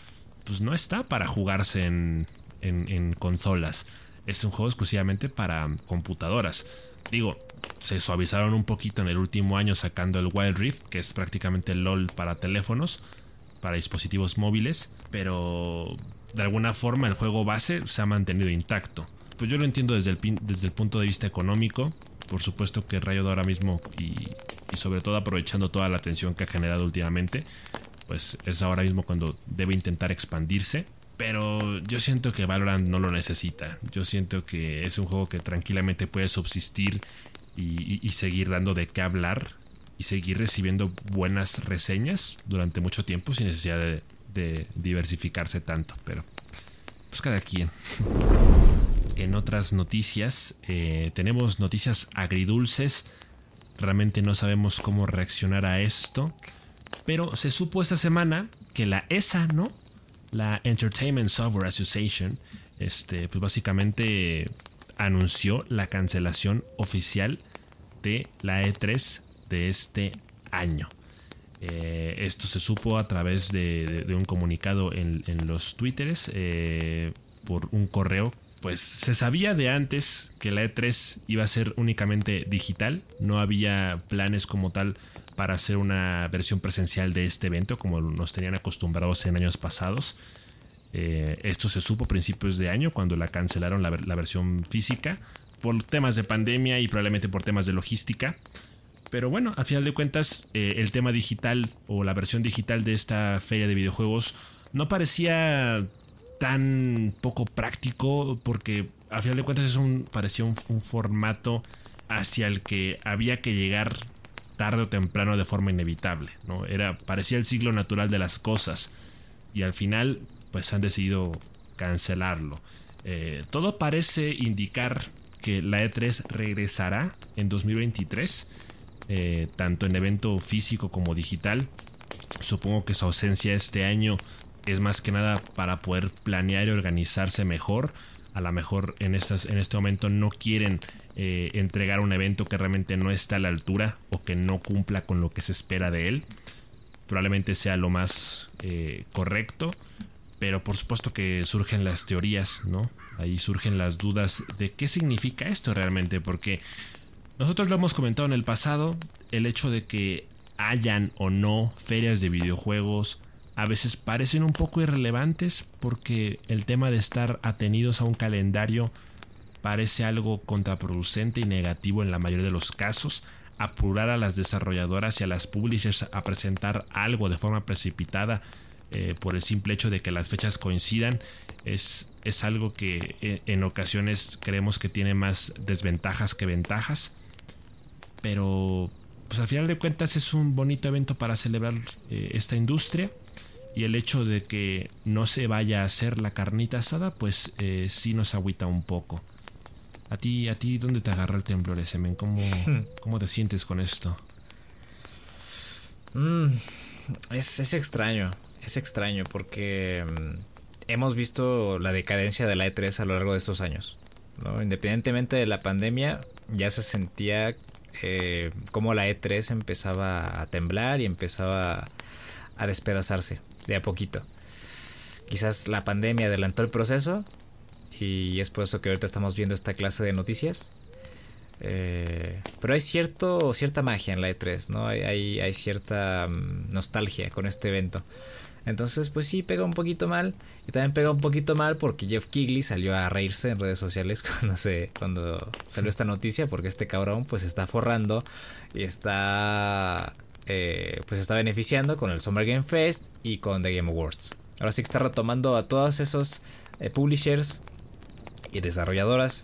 pues no está para jugarse en, en, consolas. Es un juego exclusivamente para computadoras. Digo, se suavizaron un poquito en el último año sacando el Wild Rift, que es prácticamente LOL para teléfonos, para dispositivos móviles, pero de alguna forma el juego base se ha mantenido intacto. Pues yo lo entiendo desde el, desde el punto de vista económico. Por supuesto que Rayo de ahora mismo y, y sobre todo aprovechando toda la atención que ha generado últimamente, pues es ahora mismo cuando debe intentar expandirse. Pero yo siento que Valorant no lo necesita. Yo siento que es un juego que tranquilamente puede subsistir y, seguir dando de qué hablar y seguir recibiendo buenas reseñas durante mucho tiempo sin necesidad de, diversificarse tanto. Pero pues cada quien. En otras noticias, eh, tenemos noticias agridulces Realmente no sabemos cómo reaccionar a esto. Pero se supo esta semana que la ESA, ¿no? La Entertainment Software Association, este, pues básicamente anunció la cancelación oficial de la E3 de este año. Eh, esto se supo a través de, un comunicado en, los Twitteres eh, por un correo. Pues se sabía de antes que la E3 iba a ser únicamente digital. No había planes como tal para hacer una versión presencial de este evento como nos tenían acostumbrados en años pasados. Eh, esto se supo a principios de año cuando la cancelaron la, versión física por temas de pandemia y probablemente por temas de logística. Pero bueno, al final de cuentas, eh, el tema digital o la versión digital de esta feria de videojuegos no parecía tan poco práctico porque al final de cuentas es un, parecía un, formato hacia el que había que llegar tarde o temprano de forma inevitable. ¿no? Era, parecía el ciclo natural de las cosas y al final pues han decidido cancelarlo. Eh, todo parece indicar que la E3 regresará en 2023 eh, tanto en evento físico como digital. Supongo que su ausencia este año es más que nada para poder planear y organizarse mejor. A lo mejor en, estas, en este momento no quieren eh, entregar un evento que realmente no está a la altura o que no cumpla con lo que se espera de él. Probablemente sea lo más eh, correcto, pero por supuesto que surgen las teorías, ¿no? Ahí surgen las dudas de qué significa esto realmente, porque nosotros lo hemos comentado en el pasado, el hecho de que hayan o no ferias de videojuegos a veces parecen un poco irrelevantes porque el tema de estar atenidos a un calendario parece algo contraproducente y negativo en la mayoría de los casos. Apurar a las desarrolladoras y a las publishers a presentar algo de forma precipitada eh, por el simple hecho de que las fechas coincidan es, es algo que eh, en ocasiones creemos que tiene más desventajas que ventajas pero pues al final de cuentas es un bonito evento para celebrar eh, esta industria y el hecho de que no se vaya a hacer la carnita asada pues sí nos agüita un poco. A ti, a ti, ¿dónde te agarra el temblor ese, men? ¿Cómo, ¿Cómo te sientes con esto? Mm, es, es, extraño, es extraño porque mm, hemos visto la decadencia de la E3 a lo largo de estos años. ¿no? Independientemente de la pandemia, ya se sentía eh, como la E3 empezaba a temblar y empezaba a despedazarse de a poquito. Quizás la pandemia adelantó el proceso y es por eso que ahorita estamos viendo esta clase de noticias. Eh, pero hay cierto, cierta magia en la E3, ¿no? Hay, hay, cierta mm, nostalgia con este evento. Entonces, pues sí, pega un poquito mal. Y también pega un poquito mal porque Jeff Kigley salió a reírse en redes sociales cuando, se, cuando salió esta noticia. Porque este cabrón pues está forrando y está... Eh, pues está beneficiando con el Summer Game Fest y con The Game Awards. Ahora sí que está retomando a todos esos eh, publishers y desarrolladoras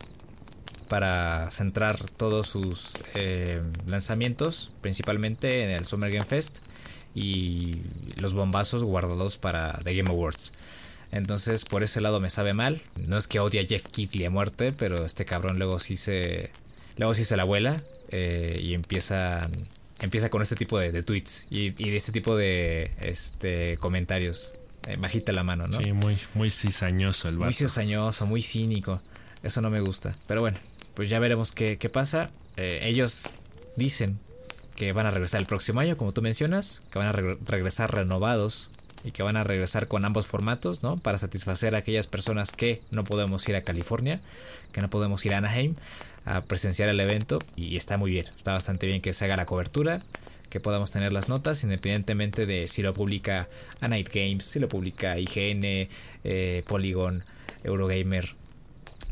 para centrar todos sus eh, lanzamientos principalmente en el Summer Game Fest y los bombazos guardados para The Game Awards. Entonces, por ese lado me sabe mal. No es que odie a Jeff Keighley a muerte, pero este cabrón luego sí se. Luego sí se la vuela. Eh, y empieza. Empieza con este tipo de, tweets. Y, de este tipo de este comentarios. Eh, bajita la mano, ¿no? Sí, muy, muy cizañoso el vato. Muy cizañoso, muy cínico. Eso no me gusta. Pero bueno, pues ya veremos qué, pasa. Eh, ellos dicen que van a regresar el próximo año, como tú mencionas, que van a regresar renovados y que van a regresar con ambos formatos, ¿no? Para satisfacer a aquellas personas que no podemos ir a California, que no podemos ir a Anaheim a presenciar el evento y está muy bien, está bastante bien que se haga la cobertura, que podamos tener las notas independientemente de si lo publica a Night Games, si lo publica IGN, eh, Polygon, Eurogamer,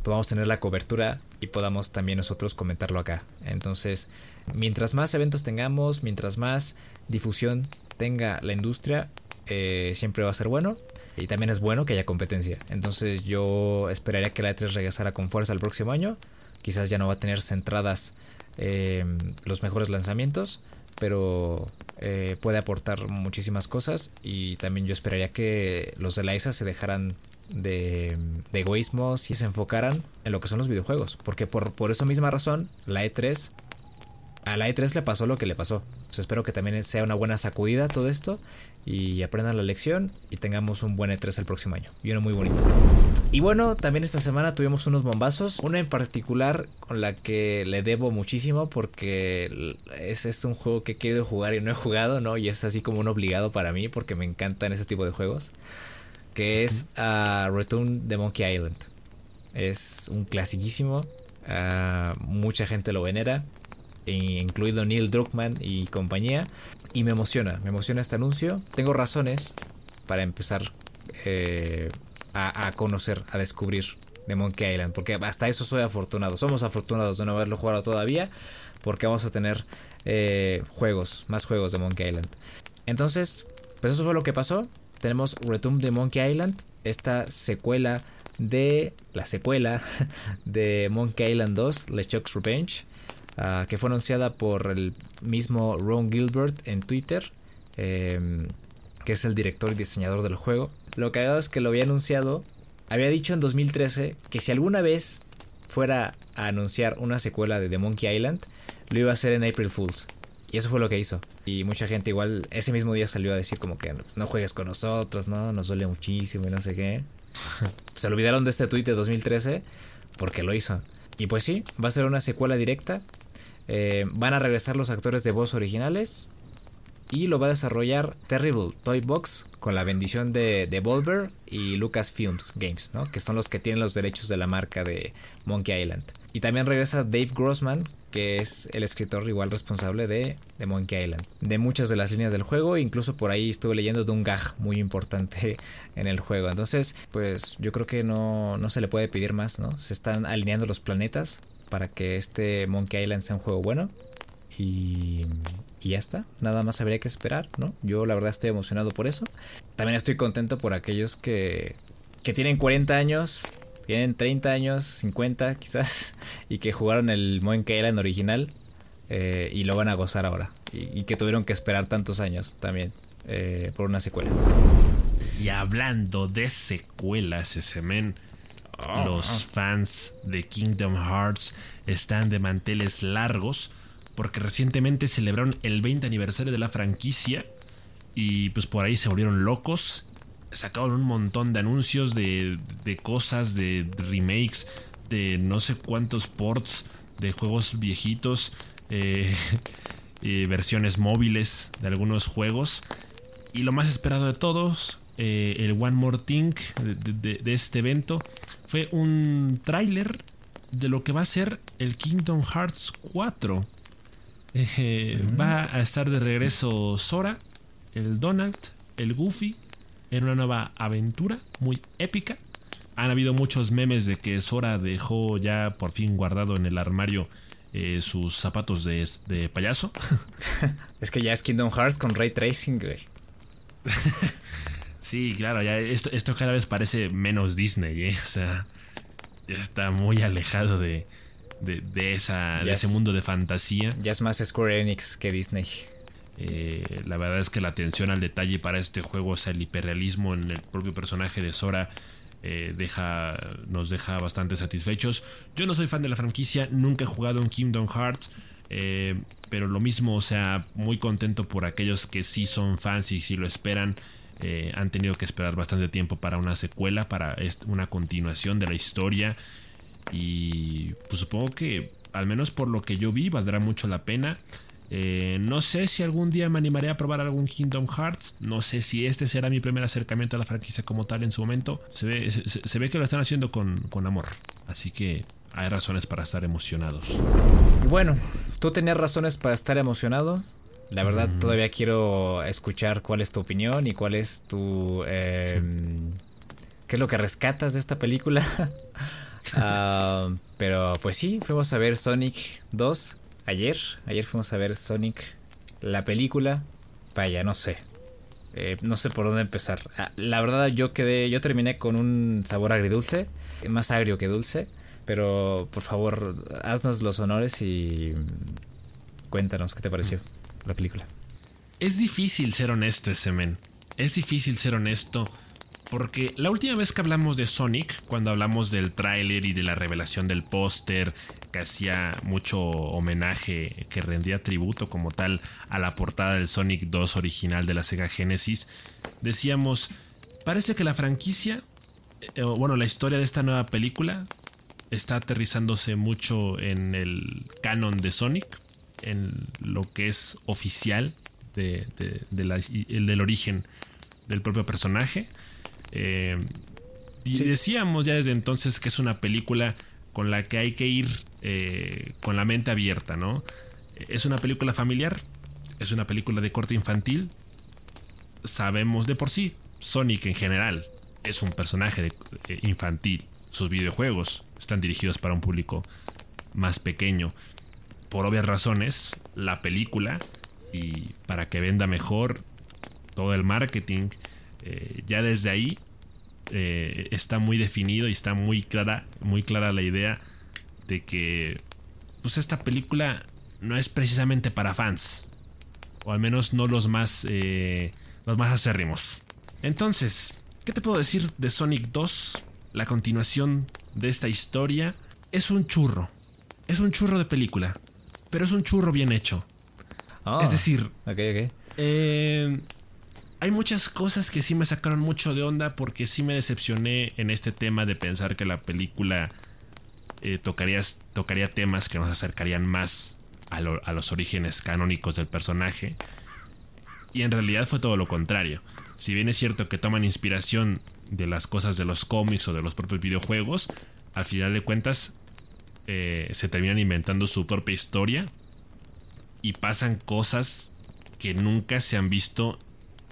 podamos tener la cobertura y podamos también nosotros comentarlo acá. Entonces, mientras más eventos tengamos, mientras más difusión tenga la industria, eh, siempre va a ser bueno. Y también es bueno que haya competencia. Entonces yo esperaría que la E3 regresara con fuerza el próximo año. Quizás ya no va a tener centradas em, los mejores lanzamientos. Pero eh, puede aportar muchísimas cosas. Y también yo esperaría que los de la ESA se dejaran de, de egoísmos y se enfocaran en lo que son los videojuegos. Porque por, por esa misma razón, la E3 a la E3 le pasó lo que le pasó. Pues espero que también sea una buena sacudida todo esto y aprendan la lección y tengamos un buen E3 el próximo año. Y uno muy bonito. Y bueno, también esta semana tuvimos unos bombazos. Una en particular con la que le debo muchísimo porque es, es un juego que he querido jugar y no he jugado, ¿no? Y es así como un obligado para mí porque me encantan ese tipo de juegos. Que es uh, Return de Monkey Island. Es un clasiquísimo. Uh, mucha gente lo venera incluido Neil Druckmann y compañía. Y me emociona, me emociona este anuncio. Tengo razones para empezar eh, a, conocer, a descubrir de Monkey Island. Porque hasta eso soy afortunado. Somos afortunados de no haberlo jugado todavía. Porque vamos a tener eh, juegos, más juegos de Monkey Island. Entonces, pues eso fue lo que pasó. Tenemos Return de Monkey Island. Esta secuela de la secuela de Monkey Island 2, LeChuck's Revenge. Ah, que fue anunciada por el mismo Ron Gilbert en Twitter, em, que es el director y diseñador del juego. Lo que es que lo había anunciado, había dicho en 2013 que si alguna vez fuera a anunciar una secuela de The Monkey Island, lo iba a hacer en April Fools. Y eso fue lo que hizo. Y mucha gente igual ese mismo día salió a decir como que no juegues con nosotros, ¿no? Nos duele muchísimo y no sé qué. Se olvidaron de este tweet de 2013 porque lo hizo. Y pues sí, va a ser una secuela directa eh, van a regresar los actores de voz originales. Y lo va a desarrollar Terrible Toy Box con la bendición de Devolver y Lucasfilms Games, ¿no? que son los que tienen los derechos de la marca de Monkey Island. Y también regresa Dave Grossman, que es el escritor igual responsable de, de, Monkey Island. De muchas de las líneas del juego, incluso por ahí estuve leyendo de un gag muy importante en el juego. Entonces, pues yo creo que no, no se le puede pedir más, ¿no? Se están alineando los planetas para que este Monkey Island sea un juego bueno. Y, y, ya está, nada más habría que esperar, ¿no? Yo la verdad estoy emocionado por eso. También estoy contento por aquellos que, que tienen 40 años, tienen 30 años, 50 quizás, y que jugaron el Monkey Island original eh, y lo van a gozar ahora. Y, que tuvieron que esperar tantos años también eh, por una secuela. Y hablando de secuelas, ese men los ah. fans de Kingdom Hearts están de manteles largos porque recientemente celebraron el 20 aniversario de la franquicia y pues por ahí se volvieron locos. Sacaron un montón de anuncios de, cosas, de remakes, de no sé cuántos ports de juegos viejitos, eh, versiones móviles de algunos juegos. Y lo más esperado de todos, eh, el One More Thing de, este evento fue un tráiler de lo que va a ser el Kingdom Hearts 4. Eh, va a estar de regreso Sora, el Donald, el Goofy, en una nueva aventura muy épica. Han habido muchos memes de que Sora dejó ya por fin guardado en el armario eh, sus zapatos de, de payaso. es que ya es Kingdom Hearts con ray tracing, güey. Sí, claro, ya esto, esto cada vez parece menos Disney, ¿eh? O sea, está muy alejado de, de, esa, de ese mundo de fantasía. Ya es más Square Enix que Disney. Eh, la verdad es que la atención al detalle para este juego, o sea, el hiperrealismo en el propio personaje de Sora, eh, deja, nos deja bastante satisfechos. Yo no soy fan de la franquicia, nunca he jugado en Kingdom Hearts. Eh, pero lo mismo, o sea, muy contento por aquellos que sí son fans y sí lo esperan. Eh, han tenido que esperar bastante tiempo para una secuela, para una continuación de la historia. Y pues supongo que, al menos por lo que yo vi, valdrá mucho la pena. Eh, no sé si algún día me animaré a probar algún Kingdom Hearts. No sé si este será mi primer acercamiento a la franquicia como tal en su momento. Se ve, que lo están haciendo con amor. Así que hay razones para estar emocionados. Bueno, tú tenías razones para estar emocionado. La verdad, todavía quiero escuchar cuál es tu opinión y cuál es tu. Em, ¿Qué es lo que rescatas de esta película? Ah, pero pues sí, fuimos a ver Sonic 2 ayer. Ayer fuimos a ver Sonic, la película. Vaya, no sé. Eh, no sé por dónde empezar. Ah, la verdad, yo quedé. Yo terminé con un sabor agridulce. Más agrio que dulce. Pero por favor, haznos los honores y cuéntanos qué te pareció la película. Es difícil ser honesto ese men. Es difícil ser honesto porque la última vez que hablamos de Sonic, cuando hablamos del tráiler y de la revelación del póster, que hacía mucho homenaje, que rendía tributo como tal a la portada del Sonic 2 original de la Sega Genesis, decíamos, parece que la franquicia, eh, bueno, la historia de esta nueva película está aterrizándose mucho en el canon de Sonic, en lo que es oficial de, el del origen del propio personaje. Eh, y decíamos ya desde entonces que es una película con la que hay que ir eh, con la mente abierta, ¿no? Es una película familiar, es una película de corte infantil. Sabemos de por sí, Sonic en general es un personaje eh, infantil. Sus videojuegos están dirigidos para un público más pequeño. Por obvias razones, la película, y para que venda mejor todo el marketing, eh, ya desde ahí eh, está muy definido y está muy clara, muy clara la idea de que pues esta película no es precisamente para fans. O al menos no los más, eh, los más acérrimos. Entonces, ¿qué te puedo decir de Sonic 2? La continuación de esta historia es un churro. Es un churro de película. Pero es un churro bien hecho. Ah, es decir, okay, eh, hay muchas cosas que sí me sacaron mucho de onda porque sí me decepcioné en este tema de pensar que la película eh, tocaría, tocaría temas que nos acercarían más a, los orígenes canónicos del personaje. Y en realidad fue todo lo contrario. Si bien es cierto que toman inspiración de las cosas de los cómics o de los propios videojuegos, al final de cuentas eh, se terminan inventando su propia historia y pasan cosas que nunca se han visto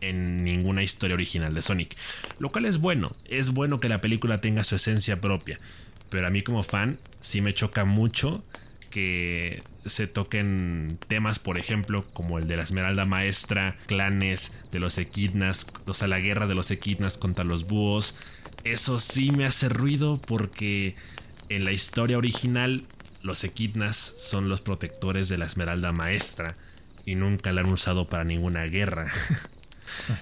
en ninguna historia original de Sonic. Lo cual es bueno, es bueno que la película tenga su esencia propia. Pero a mí como fan sí me choca mucho que se toquen temas, por ejemplo, como el de la Esmeralda Maestra, clanes de los equidnas, o sea, la guerra de los equidnas contra los búhos. Eso sí me hace ruido porque en la historia original los equidnas son los protectores de la Esmeralda Maestra y nunca la han usado para ninguna guerra.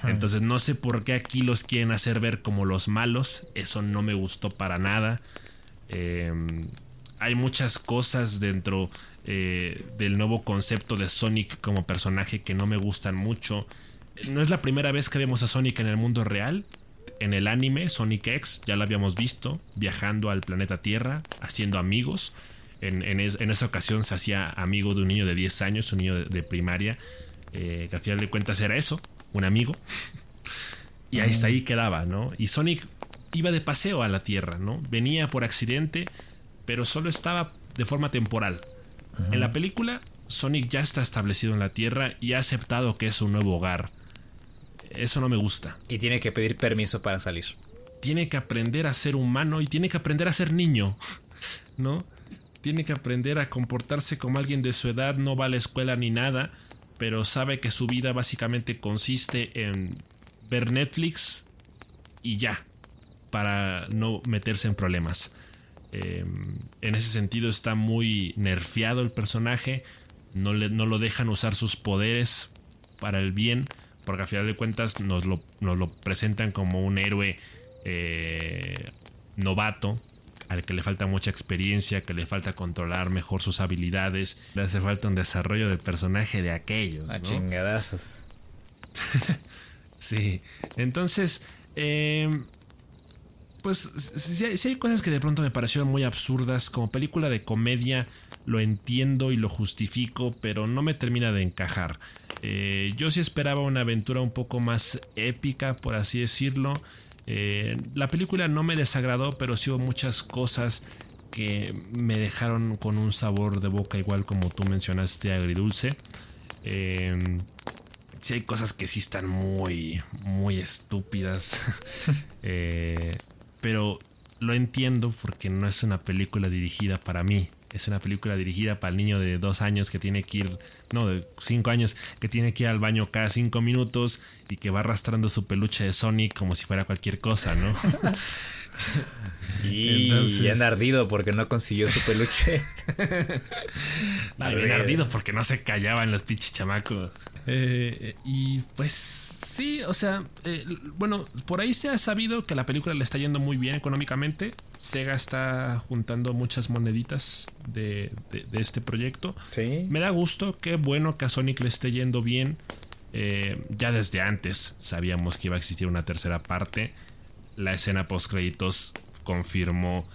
Entonces no sé por qué aquí los quieren hacer ver como los malos. Eso no me gustó para nada. Em, hay muchas cosas dentro eh, del nuevo concepto de Sonic como personaje que no me gustan mucho. No es la primera vez que vemos a Sonic en el mundo real. En el anime Sonic X ya lo habíamos visto viajando al planeta Tierra, haciendo amigos. En, esa ocasión se hacía amigo de un niño de 10 años, un niño de, primaria, eh, que al final de cuentas era eso, un amigo. Y ahí está, ahí quedaba, ¿no? Y Sonic iba de paseo a la Tierra, ¿no? Venía por accidente, pero solo estaba de forma temporal. En la película, Sonic ya está establecido en la Tierra y ha aceptado que es un nuevo hogar. Eso no me gusta. Y tiene que pedir permiso para salir. Tiene que aprender a ser humano y tiene que aprender a ser niño, ¿no? Tiene que aprender a comportarse como alguien de su edad, no va a la escuela ni nada pero sabe que su vida básicamente consiste en ver Netflix y ya, para no meterse en problemas. Em, en ese sentido está muy nerfeado el personaje, no, le, no lo dejan usar sus poderes para el bien, porque a final de cuentas nos lo, nos lo presentan como un héroe eh, novato, al que le falta mucha experiencia, que le falta controlar mejor sus habilidades, le hace falta un desarrollo del personaje de aquellos. A chingadazos. sí, entonces, em, pues si hay, cosas que de pronto me parecieron muy absurdas, como película de comedia lo entiendo y lo justifico, pero no me termina de encajar. Eh, yo sí esperaba una aventura un poco más épica, por así decirlo. Eh, la película no me desagradó, pero sí hubo muchas cosas que me dejaron con un sabor de boca, igual como tú mencionaste, agridulce. Eh, sí hay cosas que sí están muy, muy estúpidas. Eh, pero lo entiendo porque no es una película dirigida para mí. Es una película dirigida para el niño de dos años que tiene que ir, no, de cinco años, que tiene que ir al baño cada cinco minutos y que va arrastrando su peluche de Sonic como si fuera cualquier cosa, ¿no? Y han ardido porque no consiguió su peluche. Habían ardido porque no se callaban los pinches chamacos. Eh, y pues sí, o sea, eh, bueno, por ahí se ha sabido que la película le está yendo muy bien económicamente. Sega está juntando muchas moneditas de, este proyecto. ¿Sí? Me da gusto, qué bueno que a Sonic le esté yendo bien. Eh, ya desde antes sabíamos que iba a existir una tercera parte. La escena post créditos confirmó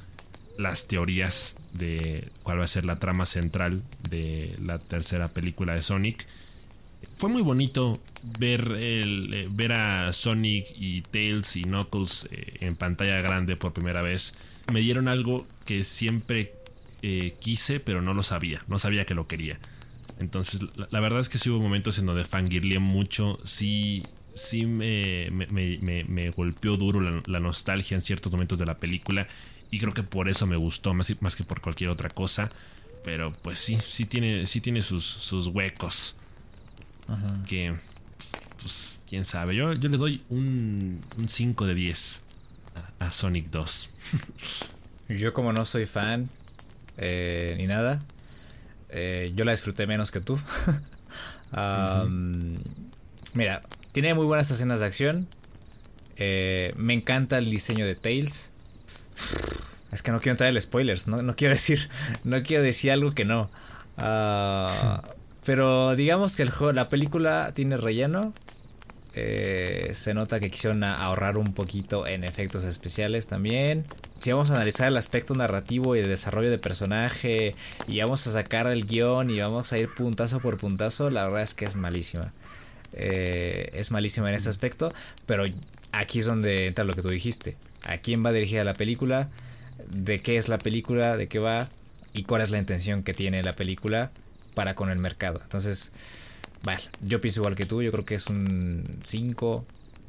las teorías de cuál va a ser la trama central de la tercera película de Sonic. Fue muy bonito ver, el, eh, ver a Sonic y Tails y Knuckles eh, en pantalla grande por primera vez. Me dieron algo que siempre quise, pero no lo sabía. No sabía que lo quería. Entonces, la, verdad es que sí hubo momentos en donde fangirleé mucho. Sí, sí me, me, golpeó duro la, nostalgia en ciertos momentos de la película. Y creo que por eso me gustó, más, más que por cualquier otra cosa. Pero pues sí, sí tiene, sí tiene sus, sus huecos. Que, pues, quién sabe. Yo, yo le doy un, 5 de 10 a, Sonic 2. yo como no soy fan eh, ni nada, eh, yo la disfruté menos que tú. Mira, tiene muy buenas escenas de acción. Eh, me encanta el diseño de Tails. Es que no quiero entrar en spoilers, no, quiero decir, no quiero decir algo que no. Ah, pero digamos que el juego, la película tiene relleno. Eh, se nota que quisieron ahorrar un poquito en efectos especiales también. Si vamos a analizar el aspecto narrativo y el desarrollo de personaje y vamos a sacar el guion y vamos a ir puntazo por puntazo, la verdad es que es malísima. Eh, es malísima en ese aspecto, pero aquí es donde entra lo que tú dijiste. ¿A quién va dirigida la película? ¿De qué es la película? ¿De qué va? ¿Y cuál es la intención que tiene la película para con el mercado? Entonces, vale, yo pienso igual que tú, yo creo que es un 5,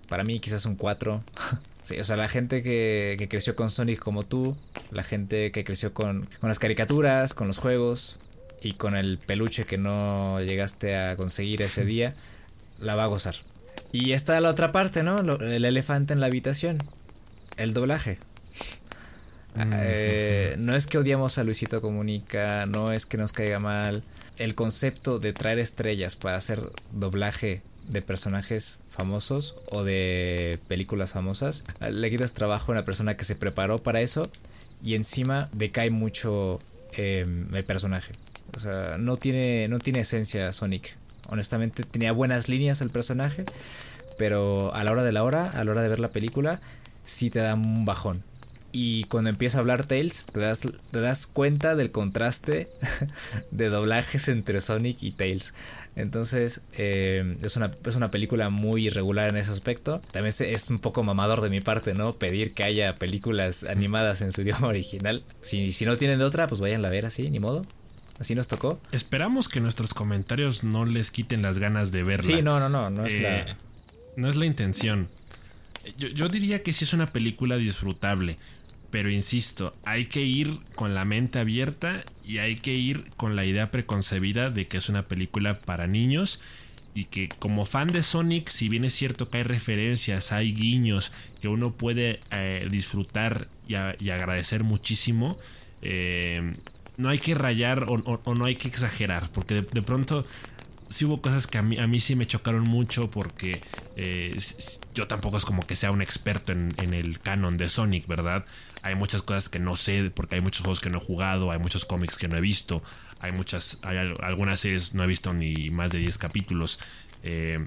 para mí quizás un 4. o sea, la gente que, que, creció con Sonic como tú, la gente que creció con, con las caricaturas, con los juegos y con el peluche que no llegaste a conseguir ese día la va a gozar. Y está la otra parte, ¿no? el elefante en la habitación. El doblaje. Mm, eh, no es que odiamos a Luisito Comunica, no es que nos caiga mal. El concepto de traer estrellas para hacer doblaje de personajes famosos o de películas famosas, le quitas trabajo a una persona que se preparó para eso y encima decae mucho em, el personaje. O sea, no tiene, no tiene esencia Sonic. Honestamente tenía buenas líneas el personaje, pero a la hora de la hora, a la hora de ver la película, sí te da un bajón. Y cuando empieza a hablar Tails, te das, te das cuenta del contraste de doblajes entre Sonic y Tails. Entonces, eh, es, una, es una película muy irregular en ese aspecto. También es un poco mamador de mi parte, ¿no? Pedir que haya películas animadas en su idioma original. Si, si no tienen de otra, pues vayan a ver así, ni modo. Así nos tocó. Esperamos que nuestros comentarios no les quiten las ganas de verla. Sí, no, no, no, no es la... Eh, no es la intención. Yo, diría que sí es una película disfrutable, pero insisto, hay que ir con la mente abierta y hay que ir con la idea preconcebida de que es una película para niños y que como fan de Sonic, si bien es cierto que hay referencias, hay guiños que uno puede eh, disfrutar y, agradecer muchísimo, eh, no hay que rayar o, no hay que exagerar, porque de, pronto sí hubo cosas que a mí, sí me chocaron mucho porque eh, yo tampoco es como que sea un experto en, el canon de Sonic, ¿verdad? Hay muchas cosas que no sé porque hay muchos juegos que no he jugado, hay muchos cómics que no he visto, hay muchas, algunas series no he visto ni más de 10 capítulos. Eh,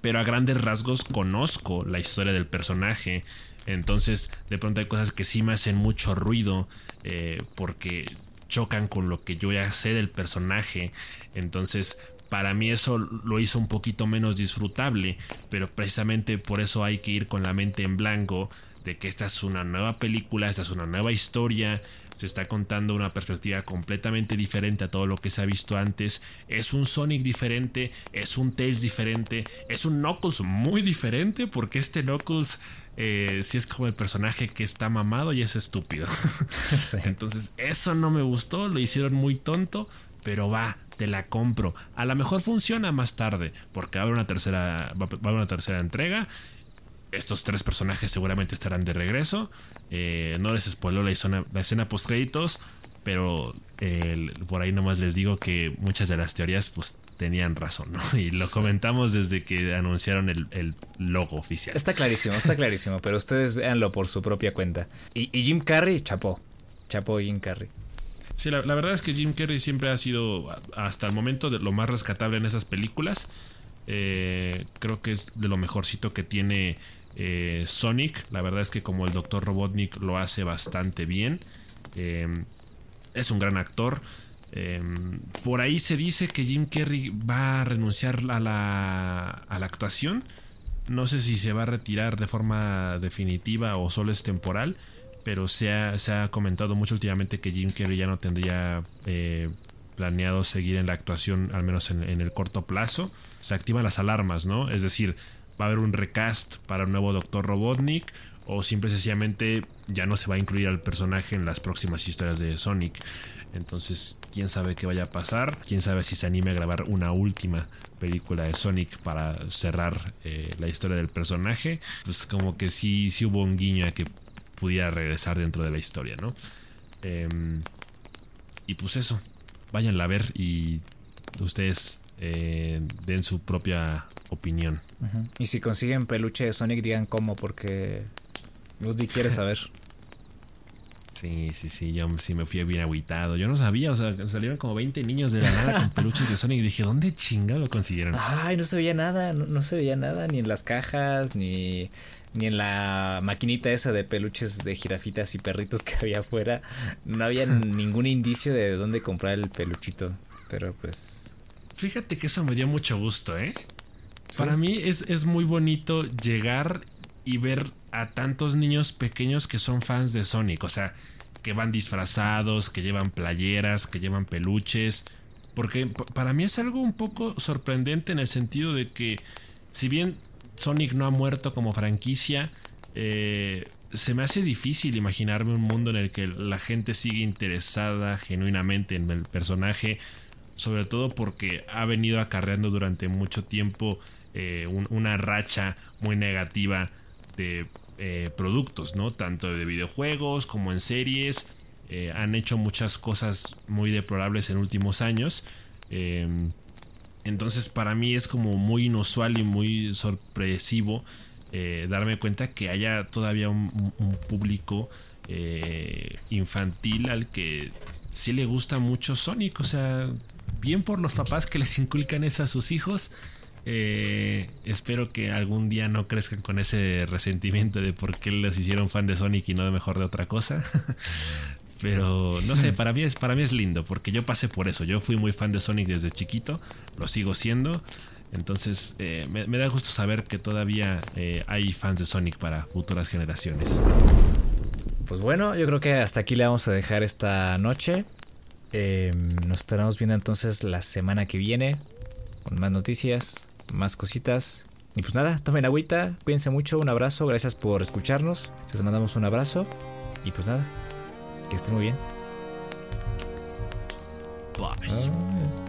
pero a grandes rasgos conozco la historia del personaje. Entonces, de pronto hay cosas que sí me hacen mucho ruido. Eh, porque chocan con lo que yo ya sé del personaje. Entonces, para mí eso lo hizo un poquito menos disfrutable, pero precisamente por eso hay que ir con la mente en blanco de que esta es una nueva película, esta es una nueva historia, se está contando una perspectiva completamente diferente a todo lo que se ha visto antes, es un Sonic diferente, es un Tails diferente, es un Knuckles muy diferente porque este Knuckles eh, si es como el personaje que está mamado y es estúpido. Entonces, eso no me gustó, lo hicieron muy tonto, pero va, te la compro. A lo mejor funciona más tarde, porque va a haber una tercera, va a haber una tercera entrega. Estos tres personajes seguramente estarán de regreso. Eh, no les spoiló la escena, la escena post créditos, pero por ahí nomás les digo que muchas de las teorías pues tenían razón, ¿no? Y lo comentamos desde que anunciaron el, logo oficial. Está clarísimo, está clarísimo, pero ustedes véanlo por su propia cuenta. Y, Jim Carrey, chapó, chapó Jim Carrey. Sí, la, verdad es que Jim Carrey siempre ha sido hasta el momento de lo más rescatable en esas películas. Eh, creo que es de lo mejorcito que tiene eh, Sonic. La verdad es que como el Dr. Robotnik lo hace bastante bien. Eh, es un gran actor. por ahí se dice que Jim Carrey va a renunciar a la, actuación. No sé si se va a retirar de forma definitiva o solo es temporal. Pero se ha, se ha comentado mucho últimamente que Jim Carrey ya no tendría planeado seguir en la actuación, al menos en, el corto plazo, se activan las alarmas, ¿no? Es decir, va a haber un recast para un nuevo Doctor Robotnik o simple y sencillamente ya no se va a incluir al personaje en las próximas historias de Sonic. Entonces, quién sabe qué vaya a pasar, quién sabe si se anime a grabar una última película de Sonic para cerrar eh, la historia del personaje. Pues como que sí, sí hubo un guiño a que pudiera regresar dentro de la historia, ¿no? Em, y pues eso, váyanla a ver y ustedes eh, den su propia opinión. Y si consiguen peluche de Sonic, digan cómo, porque Woody quiere saber. Sí, sí, sí, yo sí me fui bien agüitado. Yo no sabía, o sea, salieron como 20 niños de la nada con peluches de Sonic y dije, ¿dónde chingado lo consiguieron? Ay, no se veía nada, no, se veía nada, ni en las cajas, ni, ni en la maquinita esa de peluches de jirafitas y perritos que había afuera. No había ningún indicio de dónde comprar el peluchito, pero pues... Fíjate que eso me dio mucho gusto, ¿eh? Para mí es, es muy bonito llegar y ver a tantos niños pequeños que son fans de Sonic. O sea, que van disfrazados, que llevan playeras, que llevan peluches. Porque para mí es algo un poco sorprendente en el sentido de que, si bien Sonic no ha muerto como franquicia, eh, se me hace difícil imaginarme un mundo en el que la gente sigue interesada genuinamente en el personaje. Sobre todo porque ha venido acarreando durante mucho tiempo eh, una racha muy negativa de eh, productos, ¿no? Tanto de videojuegos como en series. Eh, han hecho muchas cosas muy deplorables en últimos años. Entonces para mí es como muy inusual y muy sorpresivo darme cuenta que haya todavía un, público infantil al que sí le gusta mucho Sonic. O sea, bien por los papás que les inculcan eso a sus hijos. Eh, espero que algún día no crezcan con ese resentimiento de por qué les hicieron fan de Sonic y no de mejor de otra cosa. Pero no sé, para mí, es, para mí es lindo porque yo pasé por eso. Yo fui muy fan de Sonic desde chiquito, lo sigo siendo. Entonces eh, me, da gusto saber que todavía eh, hay fans de Sonic para futuras generaciones. Pues bueno, yo creo que hasta aquí le vamos a dejar esta noche. Nos estaremos viendo entonces la semana que viene con más noticias, más cositas. Y pues nada, tomen agüita, cuídense mucho, un abrazo, gracias por escucharnos, les mandamos un abrazo y pues nada, que estén muy bien. Bye.